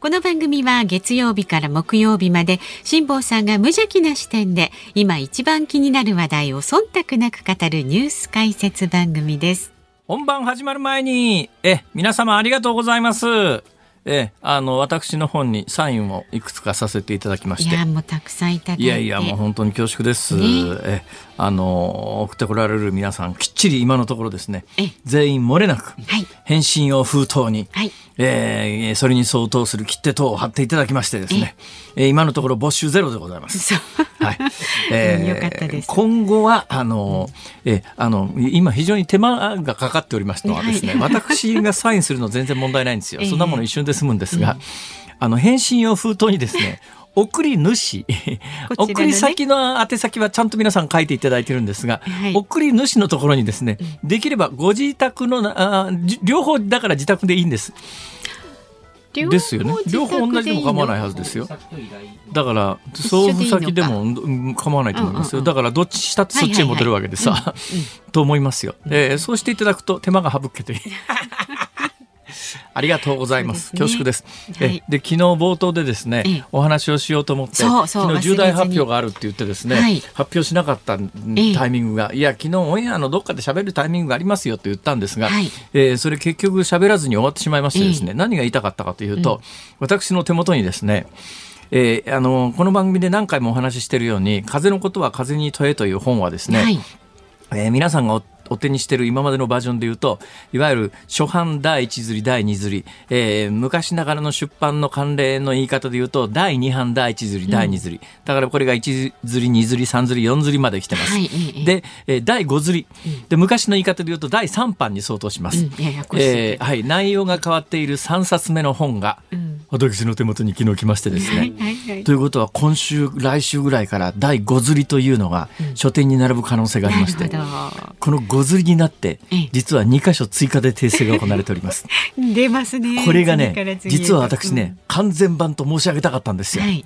この番組は月曜日から木曜日まで辛坊さんが無邪気な視点で今一番気になる話題を忖度なく語るニュース解説番組です。本番始まる前にえ皆様ありがとうございます。えあの私の本にサインをいくつかさせていただきまして。いやもうたくさんいただいて。いやいやもう本当に恐縮です、ね。えあの送ってこられる皆さんきっちり今のところですね。え。全員漏れなくはい。返信用封筒に、はいえーそれに相当する切手等を貼っていただきましてですね、えー今のところ没収ゼロでございます。はい。よかったです。今後は、あの、えーあの、今非常に手間がかかっておりますのはですね、はい私がサインするの全然問題ないんですよ。ええ。そんなもの一瞬で済むんですが、あの、返信用封筒にですね、送り主、送り先の宛先はちゃんと皆さん書いていただいてるんですが、はい送り主のところにですね、できればご自宅のな、あじ両方だから自宅でいいんです。ですよね。両方同じでも構わないはずですよ。だから送付先でもうん構わないと思いますよ。だからどっちしたってそっちへ戻るわけでさ、と思いますよ。えーそうしていただくと手間が省けて。ありがとうございます。すね。恐縮です。はい。えで昨日冒頭でですね、ええ。お話をしようと思ってそうそう昨日重大発表があるって言ってですね、はい。発表しなかったええ。タイミングが、いや昨日オンエアのどっかで喋るタイミングがありますよと言ったんですが、はい。えーそれ結局喋らずに終わってしまいましてですね、何が言いたかったかというと、私の手元にですねえーあのこの番組で何回もお話ししているように「風のことは風に問え」という本はですね、はい。えー皆さんがおお手にしている今までのバージョンで言うといわゆる初版第一釣り第二釣り、えー昔ながらの出版の慣例の言い方で言うと第二版第一釣り第二釣り、だからこれが1釣り2釣り3釣り4釣りまで来てます、はいええで、えー第5釣り、で昔の言い方で言うと第3版に相当します、うん。ややえーはい、内容が変わっている3冊目の本が、ん。私の手元に昨日来ましてですね、はいはいはい。ということは今週来週ぐらいから第5釣りというのが書店に並ぶ可能性がありまして、この5釣りになってええ実は2箇所追加で訂正が行われております。ど。出ますね。これがね実は私ね、完全版と申し上げたかったんですよ。うんはい。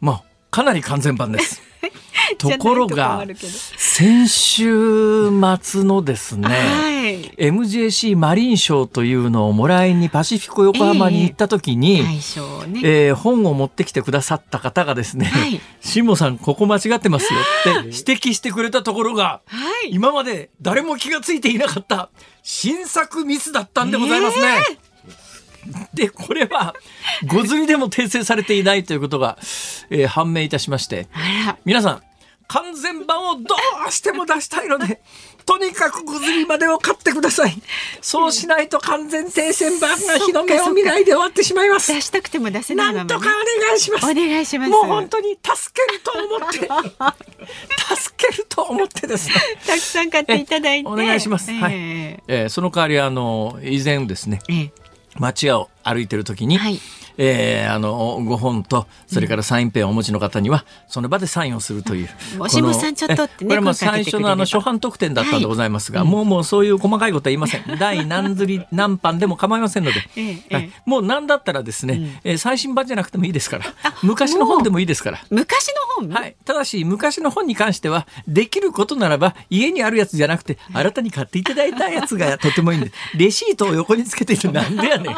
まあかなり完全版です。ところが先週末のですね、はい。MJC マリン賞というのをもらいにパシフィコ横浜に行った時に、対象ね。えー本を持ってきてくださった方がですねはい「しもさんここ間違ってますよ」って指摘してくれたところがはい。今まで誰も気がついていなかった新作ミスだったんでございますね。でこれはご釣りでも訂正されていないということが、えー判明いたしまして。皆さん完全版をどうしても出したいのでとにかくご釣りまでを買ってください。そうしないと完全訂正版が日の目を見ないで終わってしまいます。出したくても出せないまま、ね。なんとかお願いします。お願いします。もう本当に助けると思って。助けると思ってですね、たくさん買っていただいて。えお願いします。はい。ええーその代わりあの以前ですね。ええ街を歩いてる時に、はい。えーあのご本とそれからサインペンをお持ちの方にはその場でサインをするという、もしもさんちょっとってねえこれも最初のあの初版特典だったんでございますが、もうもうそういう細かいことは言いません。第何釣り何版でも構いませんので、ええはい。もう何だったらですね、えー最新版じゃなくてもいいですから。昔の本でもいいですから。昔の本、はい。ただし、昔の本に関しては、できることならば、家にあるやつじゃなくて、新たに買っていただいたやつがとてもいいんで、レシートを横につけているなんでやねん。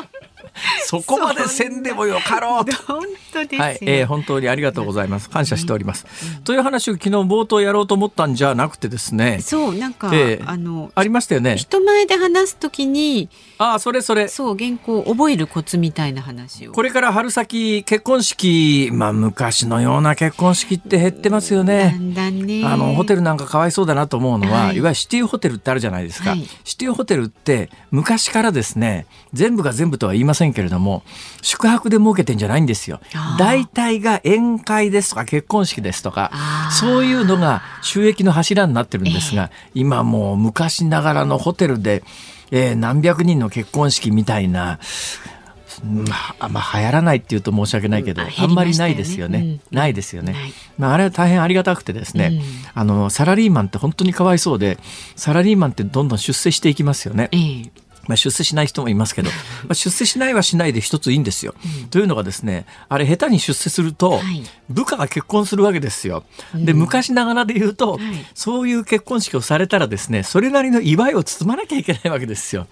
そこまでせんでもよかろうと。本当ですよ。はい、えー本当にありがとうございます。感謝しております。という話を昨日冒頭やろうと思ったんじゃなくてですね、そうなんか、ええあのありましたよね。人前で話すときにああ、それそれ。そう原稿を覚えるコツみたいな話を。これから春先結婚式、まあ昔のような結婚式って減ってますよだね。んだんね。あのホテルなんかかわいそうだなと思うのは、はいい、わゆるシティホテルってあるじゃないですか、はいシティホテルって昔からですね全部が全部とは言いませんけれども宿泊で儲けてんじゃないんですよ。大体が宴会ですとか結婚式ですとかそういうのが収益の柱になってるんですが、今もう昔ながらのホテルで、えー何百人の結婚式みたいなまあ、まあ、流行らないっていうと申し訳ないけど、うん。あね、あんまりないですよね。うん、ないですよね。まあ、あれは大変ありがたくてですね、あの、サラリーマンって本当にかわいそうで、サラリーマンってどんどん出世していきますよね。まあ、出世しない人もいますけど、まあ、出世しないはしないで一ついいんですよ。うん、というのがですねあれ下手に出世すると、部下が結婚するわけですよ。で昔ながらで言うと、はい、そういう結婚式をされたらですねそれなりの祝いを包まなきゃいけないわけですよ。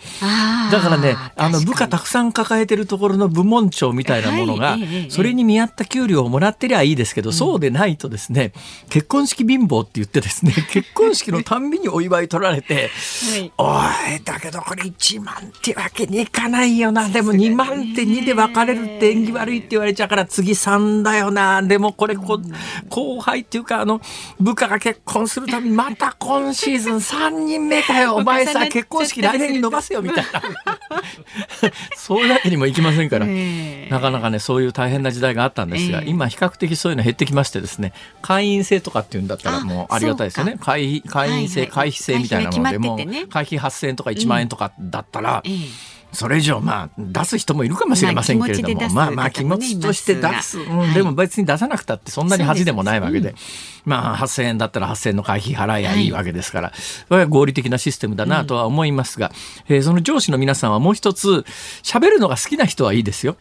だからねあの部下たくさん抱えてるところの部門長みたいなものが、はい、それに見合った給料をもらってりゃいいですけど、うん、そうでないとですね結婚式貧乏って言ってですね 結婚式のたんびにお祝い取られて、はい、おいだけどこれ1万ってわけにいかないよな。でも2万って2で別れるって縁起悪いって言われちゃうから次3だよな。でもこれこ後輩っていうかあの部下が結婚するためにまた今シーズン3人目かよ。お前さ結婚式来年に伸ばせよみたいな。そういうわけにもいきませんから。なかなかねそういう大変な時代があったんですが今比較的そういうの減ってきましてですね会員制とかっていうんだったらもうありがたいですよね。会会員制、会費制みたいなのでも会費8000円とか1万円とかだったら、それ以上まあ出す人もいるかもしれませんけれども、まあまあ気持ちとして出す、うん、でも別に出さなくたってそんなに恥でもないわけで、まあ8000円だったら8000円の会費払いやいいわけですから、それは合理的なシステムだなとは思いますが、えその上司の皆さんはもう一つ喋るのが好きな人はいいですよ。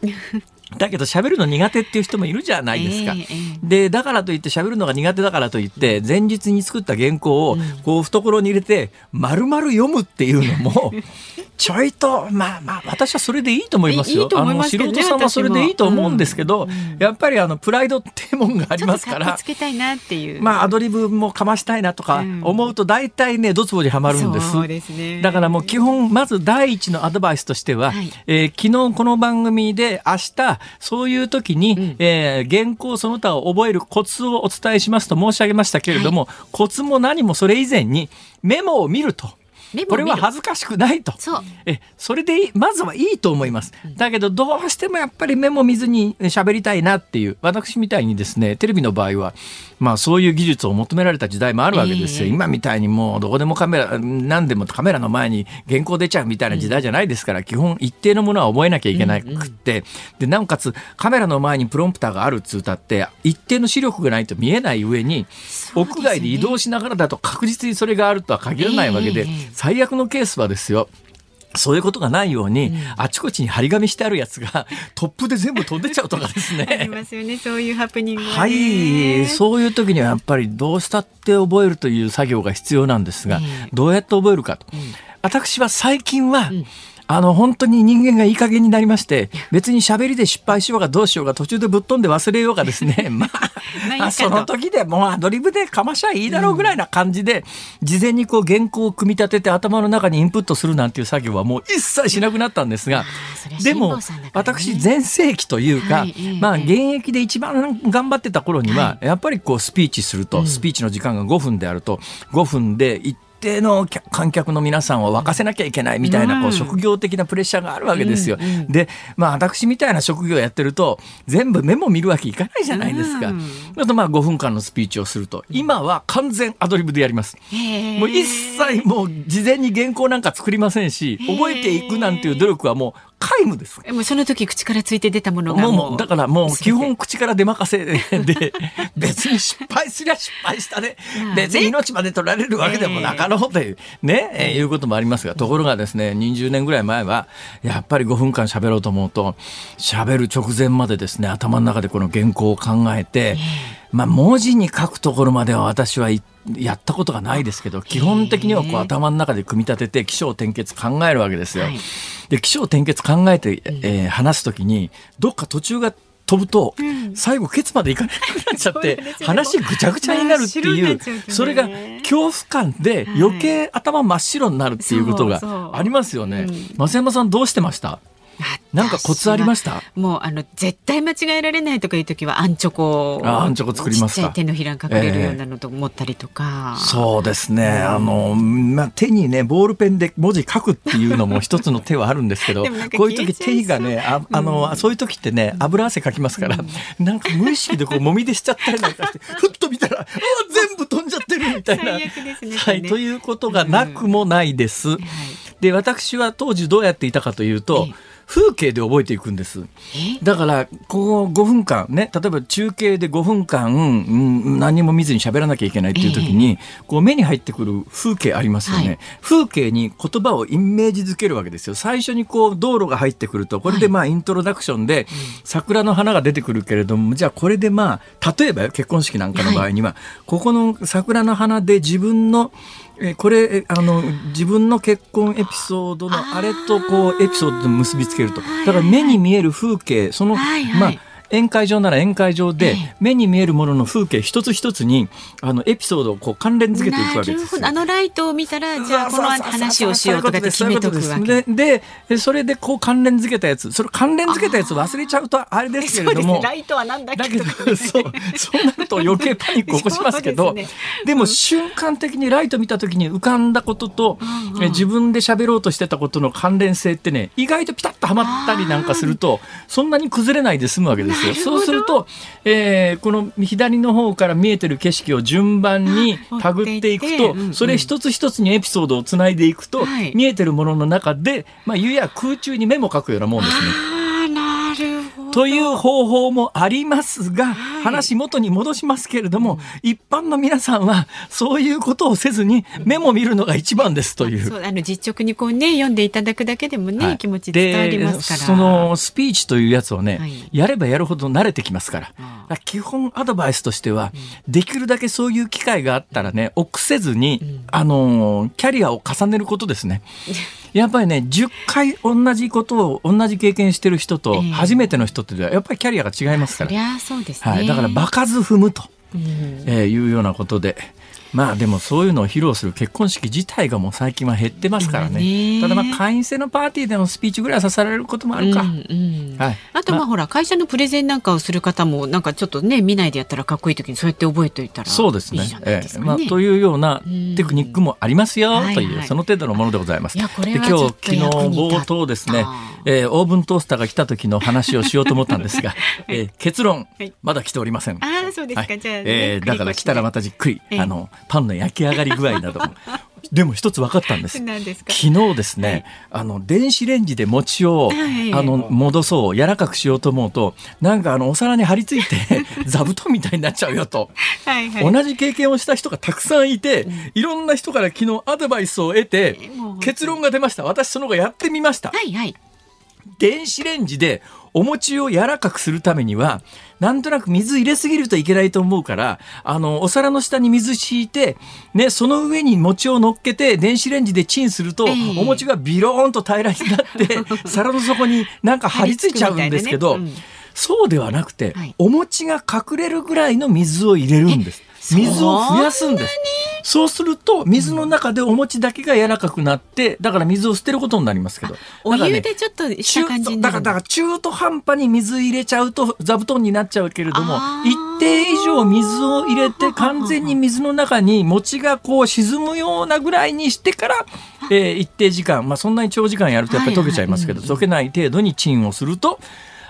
だけど喋るの苦手っていう人もいるじゃないですか。えー、でだからといって喋るのが苦手だからといって前日に作った原稿をこう懐に入れて丸々読むっていうのも ちょいとまあまあ私はそれでいいと思いますよ。いいあの素人さんはそれでいいと思うんですけど、うん、やっぱりあのプライドってもんがありますから。つけたいなっていう。まあアドリブもかましたいなとか思うと大体ねドツボにはまるんです。そうですね。だからもう基本まず第一のアドバイスとしては、はい、えー、昨日この番組で明日そういう時に、うん、えー、原稿その他を覚えるコツをお伝えしますと申し上げましたけれども、はい、コツも何もそれ以前にメモを見ると。これは恥ずかしくないと。そえそれでまずはいいと思います。だけどどうしてもやっぱりメモ見ずに喋りたいなっていう私みたいにですねテレビの場合はまあそういう技術を求められた時代もあるわけですよ、えー、今みたいにもうどこでもカメラ何でもカメラの前に原稿出ちゃうみたいな時代じゃないですから、うん、基本一定のものは覚えなきゃいけなくって、うんうん、でなおかつカメラの前にプロンプターがあるっつうたって一定の視力がないと見えない上に、屋外で移動しながらだと確実にそれがあるとは限らないわけで、えー、最悪のケースはですよそういうことがないように、うん、あちこちに張り紙してあるやつが トップで全部飛んでっちゃうとかですね。ありますよね、そういうハプニングは、はい、そういう時にはやっぱりどうしたって覚えるという作業が必要なんですが、どうやって覚えるかと。うん、私は最近は、うんあの本当に人間がいい加減になりまして別に喋りで失敗しようがどうしようが途中でぶっ飛んで忘れようがですね まあその時でもうアドリブでかましゃいいだろうぐらいな感じで、事前にこう原稿を組み立てて頭の中にインプットするなんていう作業はもう一切しなくなったんですがでも私全盛期というか、まあ現役で一番頑張ってた頃には、やっぱりこうスピーチすると、スピーチの時間が5分であると5分で一定の観客の皆さんを沸かせなきゃいけないみたいなこう職業的なプレッシャーがあるわけですよ。で、まあ私みたいな職業やってると全部メモ見るわけいかないじゃないですか。あとまあ5分間のスピーチをすると今は完全アドリブでやります。もう一切もう事前に原稿なんか作りませんし覚えていくなんていう努力はもう皆無です。もうその時口からついて出たものがもうだからもう基本口から出まかせで別に失敗すりゃ失敗したね別に命まで取られるわけでもなかろうというね、えー、いうこともありますがところがですね20年ぐらい前はやっぱり5分間喋ろうと思うと喋る直前までですね頭の中でこの原稿を考えて、まあ文字に書くところまでは私はやったことがないですけど基本的にはこう頭の中で組み立てて起承転結考えるわけですよ。はい。で起承転結考えて、えー、話すときにどっか途中が飛ぶと、最後ケツまでいかなくなっちゃって、話ぐちゃぐちゃになるっていう、それが恐怖感で余計頭真っ白になるっていうことがありますよね。増山さんどうしてました？なんかコツありました？もうあの絶対間違えられないとかいう時はアンチョコあアンチョコ作りますか？手のひらに隠れるようなのと思ったりとか、えー、そうですね、あの、まあ、手にねボールペンで文字書くっていうのも一つの手はあるんですけどこういう時手がねああの、うん、そういう時ってね油汗かきますから、うん、なんか無意識でこうもみ出しちゃったりなんかして ふっと見たら全部飛んじゃってるみたいな、ね、はい、ということがなくもないです。うん。はい、で私は当時どうやっていたかというと、風景で覚えていくんです。だから、ここ5分間ね、例えば中継で5分間、うん、何も見ずに喋らなきゃいけないっていう時に、こう目に入ってくる風景ありますよね。はい、風景に言葉をイメージづけるわけですよ。最初にこう道路が入ってくると、これでまあイントロダクションで桜の花が出てくるけれども、じゃあこれでまあ、例えば結婚式なんかの場合には、ここの桜の花で自分のえこれあの自分の結婚エピソードのあれとこうエピソードで結びつけるとだから目に見える風景その、はいはい、まあ宴会場なら宴会場で目に見えるものの風景一つ一つにあのエピソードをこう関連づけていくわけですあのライトを見たらじゃあこの話をしようとかって決めとくわけ。ででそれでこう関連づけたやつ。それ関連づけたやつ忘れちゃうとあれですけれども、ライトはなんだけどそうそうなると余計パニック起こしますけどで,、でも瞬間的にライト見た時に浮かんだことと、うんうん、自分で喋ろうとしてたことの関連性ってね意外とピタッとはまったりなんかするとそんなに崩れないで済むわけですよ。そうするとえー、この左の方から見えてる景色を順番にたぐっていくと、それ一つ一つにエピソードをつないでいくと、見えてるものの中で、まあ、ゆや空中にメモ書くようなもんですね。という方法もありますが、はい、話元に戻しますけれども、うん、一般の皆さんはそういうことをせずにメモ見るのが一番ですという。そうあの実直にこうね読んでいただくだけでもね、はい、気持ち伝わりますから。そのスピーチというやつをね、はい、やればやるほど慣れてきますから。から基本アドバイスとしては、うん、できるだけそういう機会があったらね、臆せずに、うん、あのキャリアを重ねることですね。やっぱりね10回同じことを同じ経験してる人と初めての人ってやっぱりキャリアが違いますから、えー、そうですね、はい、だから場数踏むと、うん、えー、いうようなことで。まあでもそういうのを披露する結婚式自体がもう最近は減ってますからね。ね。ただまあ会員制のパーティーでのスピーチぐらいはさせられることもあるか。うんうん。はい、あとまあほら会社のプレゼンなんかをする方もなんかちょっとね見ないでやったらかっこいい時にそうやって覚えておいたらそうですね。いいええ。まあというようなテクニックもありますよという、その程度のものでございます。いやこれは今日昨日冒頭ですね、えー、オーブントースターが来た時の話をしようと思ったんですが、えー、結論、はい、まだ来ておりません。あそうですか、はい、じゃあ、ね、えー、だから来たらまたじっくり、あのパンの焼き上がりり具合なども。でも一つ分かったんです。です昨日ですね、はい、あの電子レンジで餅を、はい、あの戻そう柔らかくしようと思うとなんかあのお皿に張り付いて座布団みたいになっちゃうよと。はい、同じ経験をした人がたくさんいて、うん、いろんな人から昨日アドバイスを得て結論が出ました。私その後やってみました。はいはい、電子レンジでお餅を柔らかくするためにはなんとなく水入れすぎるといけないと思うから、あの、お皿の下に水敷いて、ね、その上に餅を乗っけて、電子レンジでチンすると、えー、お餅がビローンと平らになって、皿の底になんか張り付いちゃうんですけど、ねうん、そうではなくて、はい、お餅が隠れるぐらいの水を入れるんです。水を増やすんです。そうすると水の中でお餅だけが柔らかくなってだから水を捨てることになりますけど、お湯でちょっとした感じになるだから中途半端に水入れちゃうと座布団になっちゃうけれども一定以上水を入れて完全に水の中に餅がこう沈むようなぐらいにしてから、えー、一定時間まあそんなに長時間やるとやっぱり溶けちゃいますけど、溶けない程度にチンをすると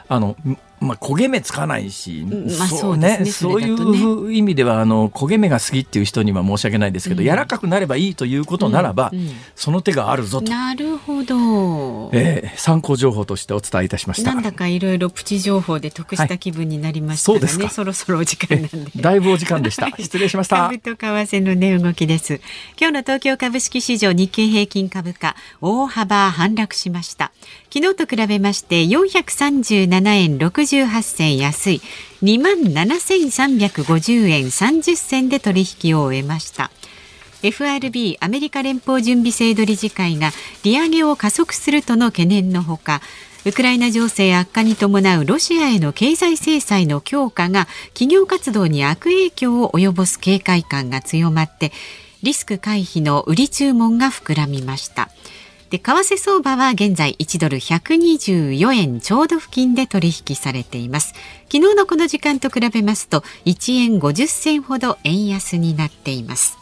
あのまあ、焦げ目つかないし、まあ、そうね、ね、そういう意味ではあの焦げ目が好きっていう人には申し訳ないですけど、うん、柔らかくなればいいということならば、うんうん、その手があるぞと。なるほど、えー、参考情報としてお伝えいたしました。なんだかいろいろプチ情報で得した気分になりましたね、はい、そそろそろお時間なんで。だいぶお時間でした。失礼しました。株と為替の値動きです。今日の東京株式市場日経平均株価大幅反落しました昨日と比べまして437円68銭安い2万7350円30銭で取引を終えました FRB アメリカ連邦準備制度理事会が利上げを加速するとの懸念のほかウクライナ情勢悪化に伴うロシアへの経済制裁の強化が企業活動に悪影響を及ぼす警戒感が強まってリスク回避の売り注文が膨らみました。で為替相場は現在1ドル124円ちょうど付近で取引されています。昨日のこの時間と比べますと1円50銭ほど円安になっています。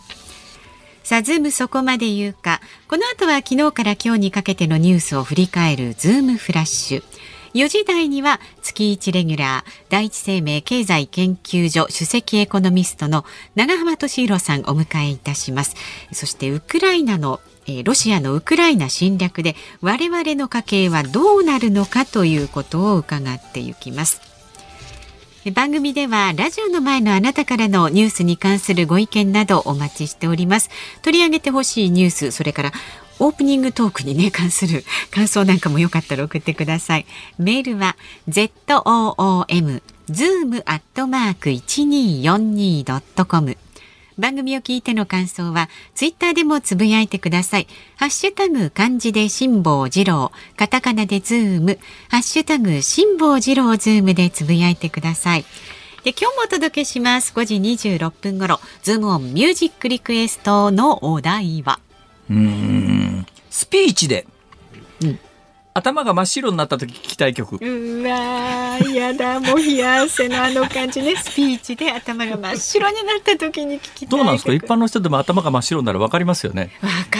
さあズームそこまで言うか。この後は昨日から今日にかけてのニュースを振り返るズームフラッシュ。4時台には月1レギュラー第一生命経済研究所首席エコノミストの永濱利廣さんお迎えいたします。そしてウクライナのえロシアのウクライナ侵略で我々の家計はどうなるのかということを伺っていきます。番組ではラジオの前のあなたからのニュースに関するご意見などお待ちしております。取り上げてほしいニュースそれからオープニングトークにね関する感想なんかもよかったら送ってください。メールは zoom zoom アットマーク 1242.com 番組を聞いての感想はツイッターでもつぶやいてください。ハッシュタグ漢字で辛坊治郎、カタカナでズーム、ハッシュタグ辛坊治郎ズームでつぶやいてください。で今日もお届けします。5時26分頃。ズームオンミュージックリクエストのお題は。うん。スピーチで、頭が真っ白になった時聞きたい曲。うわやだもう冷や汗のあの感じね。スピーチで頭が真っ白になった時に聞きどうなんですか？一般の人でも頭が真っ白になら分かりますよね。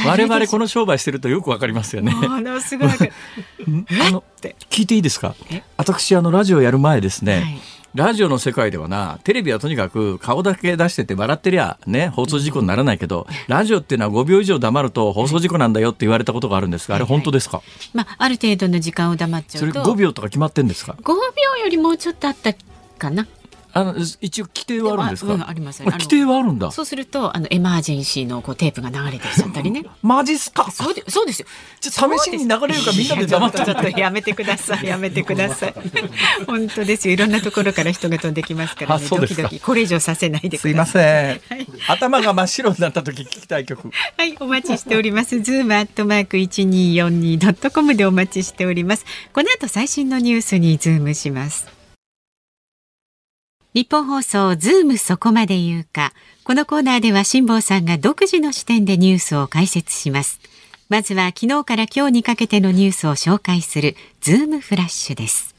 我々この商売してるとよく分かりますよね。ものすごい あの聞いていいですか？私あのラジオやる前ですね、はいラジオの世界ではな、テレビはとにかく顔だけ出してて笑ってりゃね、放送事故にならないけど、ラジオっていうのは5秒以上黙ると放送事故なんだよって言われたことがあるんですが、あれ本当ですか、はいはい、まあ、ある程度の時間を黙っちゃうと。それ5秒とか決まってんですか ?5 秒よりもうちょっとあったかな。あの一応規定はあるんですか？うん、あります。規定はあるんだ。そうするとあのエマージェンシーのこうテープが流れてきちゃったりね。マジっすか？そうでそうですよ。じゃ試しに流れるかみんなで黙っちゃっとやめてください。やめてください。本当ですよ。いろんなところから人が飛んできますからね。ドキドキこれ以上させないですいません。はい、頭が真っ白になった時聞きたい曲。はい、お待ちしております。ズームアットマーク一二四二ドットコムでお待ちしております。この後最新のニュースにズームします。ニッポン放送ズームそこまで言うか。このコーナーでは辛坊さんが独自の視点でニュースを解説します。まずは昨日から今日にかけてのニュースを紹介するズームフラッシュです。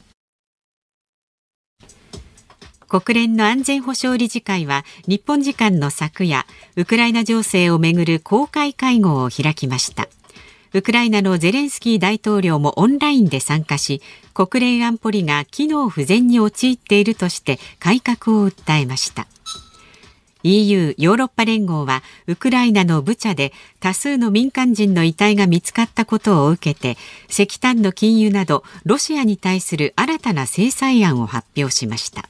国連の安全保障理事会は日本時間の昨夜、ウクライナ情勢をめぐる公開会合を開きました。ウクライナのゼレンスキー大統領もオンラインで参加し国連安保理が機能不全に陥っているとして改革を訴えました。EU= ヨーロッパ連合はウクライナのブチャで多数の民間人の遺体が見つかったことを受けて石炭の禁輸などロシアに対する新たな制裁案を発表しました。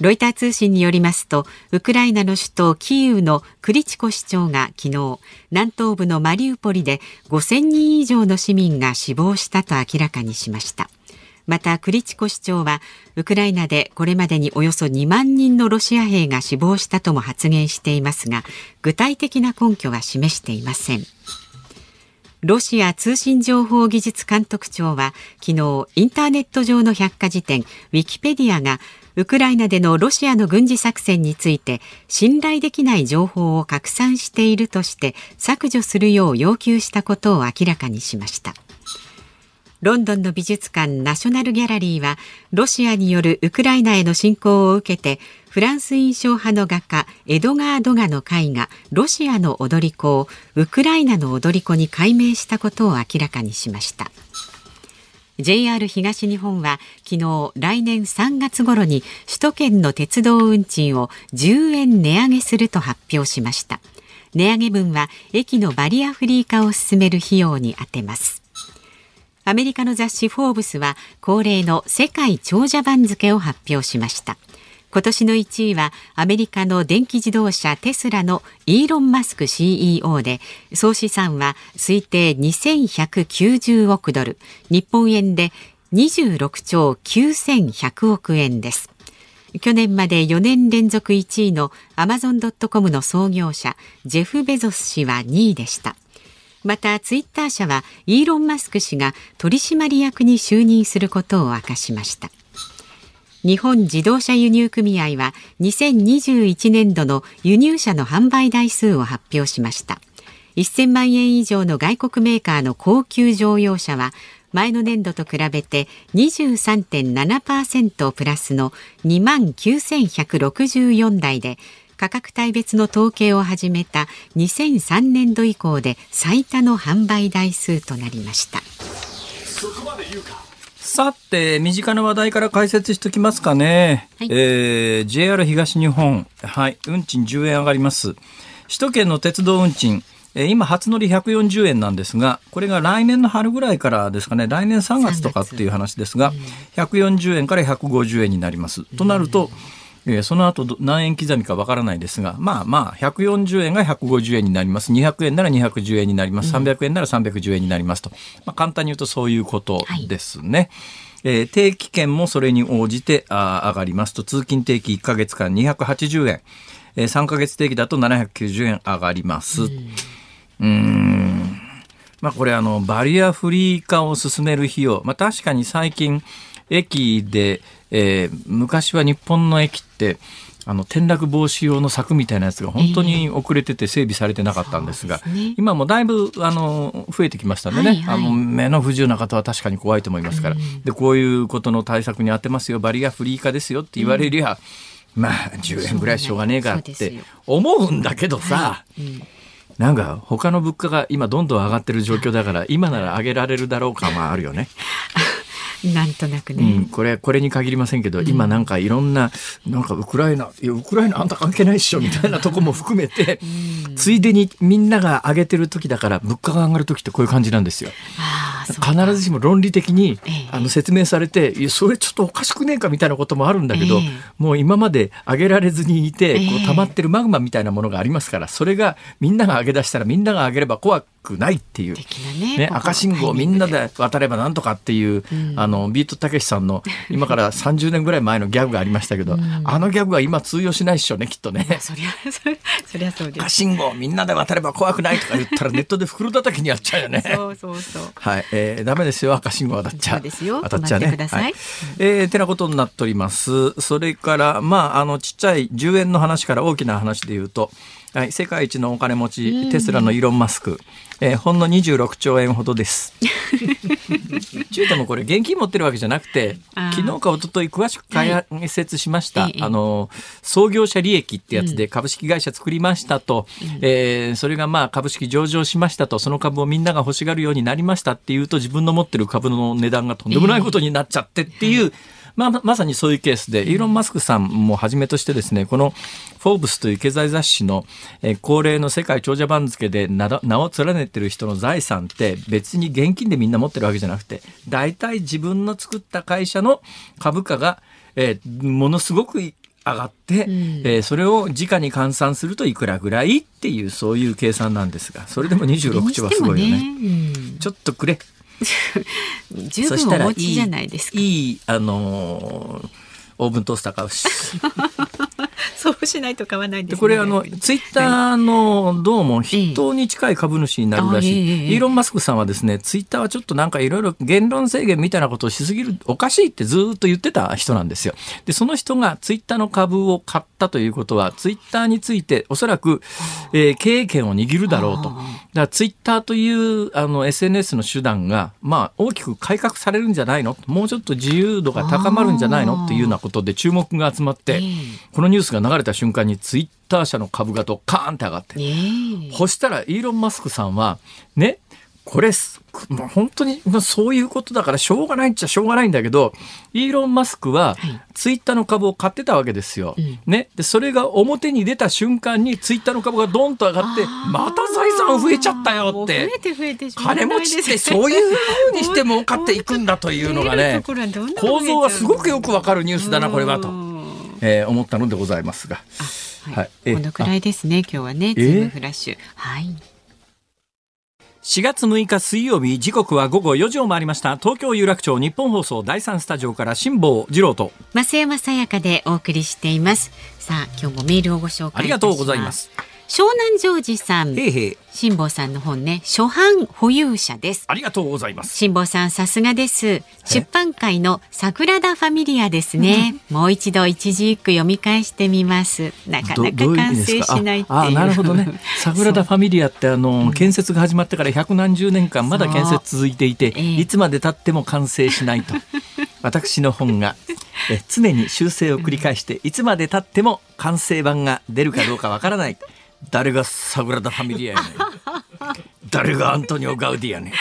ロイター通信によりますとウクライナの首都キーウのクリチコ市長が昨日南東部のマリウポリで5000人以上の市民が死亡したと明らかにしました。またクリチコ市長はウクライナでこれまでにおよそ2万人のロシア兵が死亡したとも発言していますが具体的な根拠は示していません。ロシア通信情報技術監督庁は昨日インターネット上の百科事典ウィキペディアがウクライナでのロシアの軍事作戦について信頼できない情報を拡散しているとして削除するよう要求したことを明らかにしました。ロンドンの美術館ナショナルギャラリーはロシアによるウクライナへの侵攻を受けてフランス印象派の画家エドガー・ドガの絵画ロシアの踊り子をウクライナの踊り子に改名したことを明らかにしました。JR 東日本は昨日来年3月頃に首都圏の鉄道運賃を10円値上げすると発表しました。値上げ分は駅のバリアフリー化を進める費用に充てます。アメリカの雑誌フォーブスは恒例の世界長者番付を発表しました。今年の1位はアメリカの電気自動車テスラのイーロン・マスク CEO で総資産は推定2190億ドル。日本円で26兆9100億円です。去年まで4年連続1位のアマゾン・ドット・コムの創業者ジェフ・ベゾス氏は2位でした。またツイッター社はイーロン・マスク氏が取締役に就任することを明かしました。日本自動車輸入組合は2021年度の輸入車の販売台数を発表しました1000万円以上の外国メーカーの高級乗用車は前の年度と比べて23.7%プラスの2万9164台で価格帯別の統計を始めた2003年度以降で最多の販売台数となりました。さて、身近な話題から解説しておきますかね。はい、えー、JR 東日本、はい、運賃10円上がります。首都圏の鉄道運賃、今、初乗り140円なんですが、これが来年の春ぐらいからですかね、来年3月とかっていう話ですが、140円から150円になります。となると、えー、その後何円刻みかわからないですが、まあまあ、140円が150円になります。200円なら210円になります。300円なら310円になりますと。まあ、簡単に言うとそういうことですね。はいえー、定期券もそれに応じてあ上がりますと、通勤定期1ヶ月間280円、えー、3ヶ月定期だと790円上がります。うんうん。まあこれあの、バリアフリー化を進める費用。まあ確かに最近、駅で、えー、昔は日本の駅って、あの転落防止用の柵みたいなやつが本当に遅れてて整備されてなかったんですが、えーね、今もだいぶあの増えてきましたんでね、はいはい、あの目の不自由な方は確かに怖いと思いますから、うん、でこういうことの対策に当てますよ。バリアフリー化ですよって言われりゃ、うん、まあ10円ぐらいしょうがねえかって思うんだけどさ、はい。うん。なんか他の物価が今どんどん上がってる状況だから今なら上げられるだろうかもあるよね。なんとなくね、うん、これこれに限りませんけど、うん、今なんかいろんななんかウクライナいやウクライナあんた関係ないっしょみたいなとこも含めて、うん、ついでにみんなが上げてる時だから物価が上がる時ってこういう感じなんですよ。必ずしも論理的に、あの説明されていやそれちょっとおかしくねえかみたいなこともあるんだけど、えー、もう今まで上げられずにいて、こう溜まってるマグマみたいなものがありますからそれがみんなが上げ出したらみんなが上げれば怖くないっていう、ね、ね、赤信号みんなで渡ればなんとかっていう、うん、あのビートたけしさんの 今から30年ぐらい前のギャグがありましたけど、うん、あのギャグは今通用しないっしょねきっとね。そりゃ そりゃそうです赤信号みんなで渡れば怖くないとか言ったらネットで袋叩きにやっちゃうよね。そうそうそう。はい、えー、ダメですよ赤信号当たっちゃう。当たっちゃうね。はい、えー、てなことになっております。それからまああのちっちゃい10円の話から大きな話で言うと。はい、世界一のお金持ち、テスラのイーロン・マスク、えー、ほんの26兆円ほどです。中でもこれ現金持ってるわけじゃなくて昨日か一昨日詳しく解説しました、はい、あの創業者利益ってやつで株式会社作りましたと、うん、えー、それがまあ株式上場しましたと。その株をみんなが欲しがるようになりましたっていうと自分の持ってる株の値段がとんでもないことになっちゃってっていう、えーまあ、まさにそういうケースで、イーロン・マスクさんもはじめとしてですね、このフォーブスという経済雑誌の、えー、恒例の世界長者番付で名を連ねてる人の財産って別に現金でみんな持ってるわけじゃなくて、大体自分の作った会社の株価が、えー、ものすごく上がって、うん、えー、それを時に換算するといくらぐらいっていうそういう計算なんですがそれでも26兆はすごいよね、ね。うん、ちょっとくれ 十分お持ちじゃないですか。いいあのー、オーブントースター買うし。そうしないと買わないで、ね、これあのツイッターのどうも筆頭に近い株主になるらしい、イーロン・マスクさんはですねツイッターはちょっとなんかいろいろ言論制限みたいなことをしすぎるおかしいってずっと言ってた人なんですよ。でその人がツイッターの株を買ったということはツイッターについておそらく、えー、経営権を握るだろうとだからツイッターというあの SNS の手段がまあ大きく改革されるんじゃないの？もうちょっと自由度が高まるんじゃないの？っていうようなことで注目が集まってこのニュースが流れた瞬間にツイッター社の株価とカーンって上がって、えー、そしたらイーロン・マスクさんはねこれ、まあ、本当に、まあ、そういうことだからしょうがないっちゃしょうがないんだけどイーロン・マスクはツイッターの株を買ってたわけですよ。はい、ね、でそれが表に出た瞬間にツイッターの株がドンと上がってまた財産増えちゃったよって金持ちってそういうふうにして儲かっていくんだというのがね構造がすごくよくわかるニュースだなこれはと。えー、思ったのでございますが。はい、はい、このくらいですね。今日はね、ズームフラッシュ。はい。4月6日水曜日時刻は午後4時を回りました。東京有楽町日本放送第三スタジオから辛坊治郎と。増山さやかでお送りしています。さあ今日もメールをご紹介ありがとうございます湘南ジョージさん。へへ辛坊さんの本ね、初版保有者です。ありがとうございます。辛坊さん、さすがです。出版界の桜田ファミリアですね。もう一度一字一句読み返してみます。なかなか完成しないっていう。あなるほどね。桜田ファミリアってあの、建設が始まってから百何十年間まだ建設続いていて、いつまで経っても完成しないと。私の本がえ常に修正を繰り返していつまで経っても完成版が出るかどうかわからない誰がサグラダ・ファミリアやねん誰がアントニオ・ガウディやねん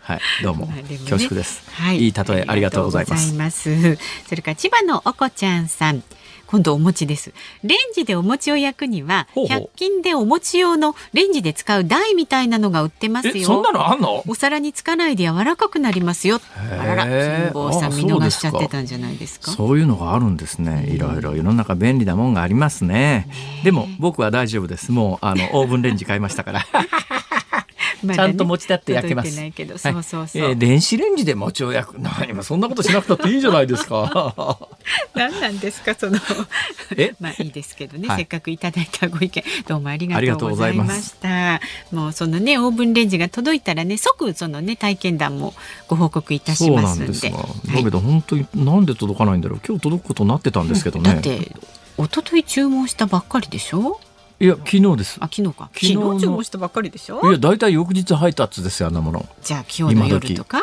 はい、どうも、ね、恐縮です。はい、いい例えありがとうございます。ますそれから千葉のおこちゃんさん。今度お餅です。レンジでお餅を焼くには、100均でお餅用のレンジで使う台みたいなのが売ってますよ。そんなのあんの？お皿につかないで柔らかくなりますよ。あらら、辛坊さん見逃しちゃってたんじゃないですか？そういうのがあるんですね。いろいろ世の中便利なもんがありますね。でも僕は大丈夫です。もうあのオーブンレンジ買いましたから。ちゃんと餅だって焼けます。ないけど、そうそうそう。えー、電子レンジで餅を焼く、何もそんなことしなくたっていいじゃないですか。何なんですか、その。え、まあいいですけどね、はい、せっかくいただいたご意見、どうもありがとうございました。もうそのね、オーブンレンジが届いたらね、即そのね、体験談もご報告いたしますんで。そうなんですだけど、本当になんで届かないんだろう。今日届くことになってたんですけどね。だって、一昨日注文したばっかりでしょ？いや昨日です。あ昨日か。昨日注文したばっかりでしょ？いや大体翌日配達ですよあんなもの。じゃあ今日の夜とか？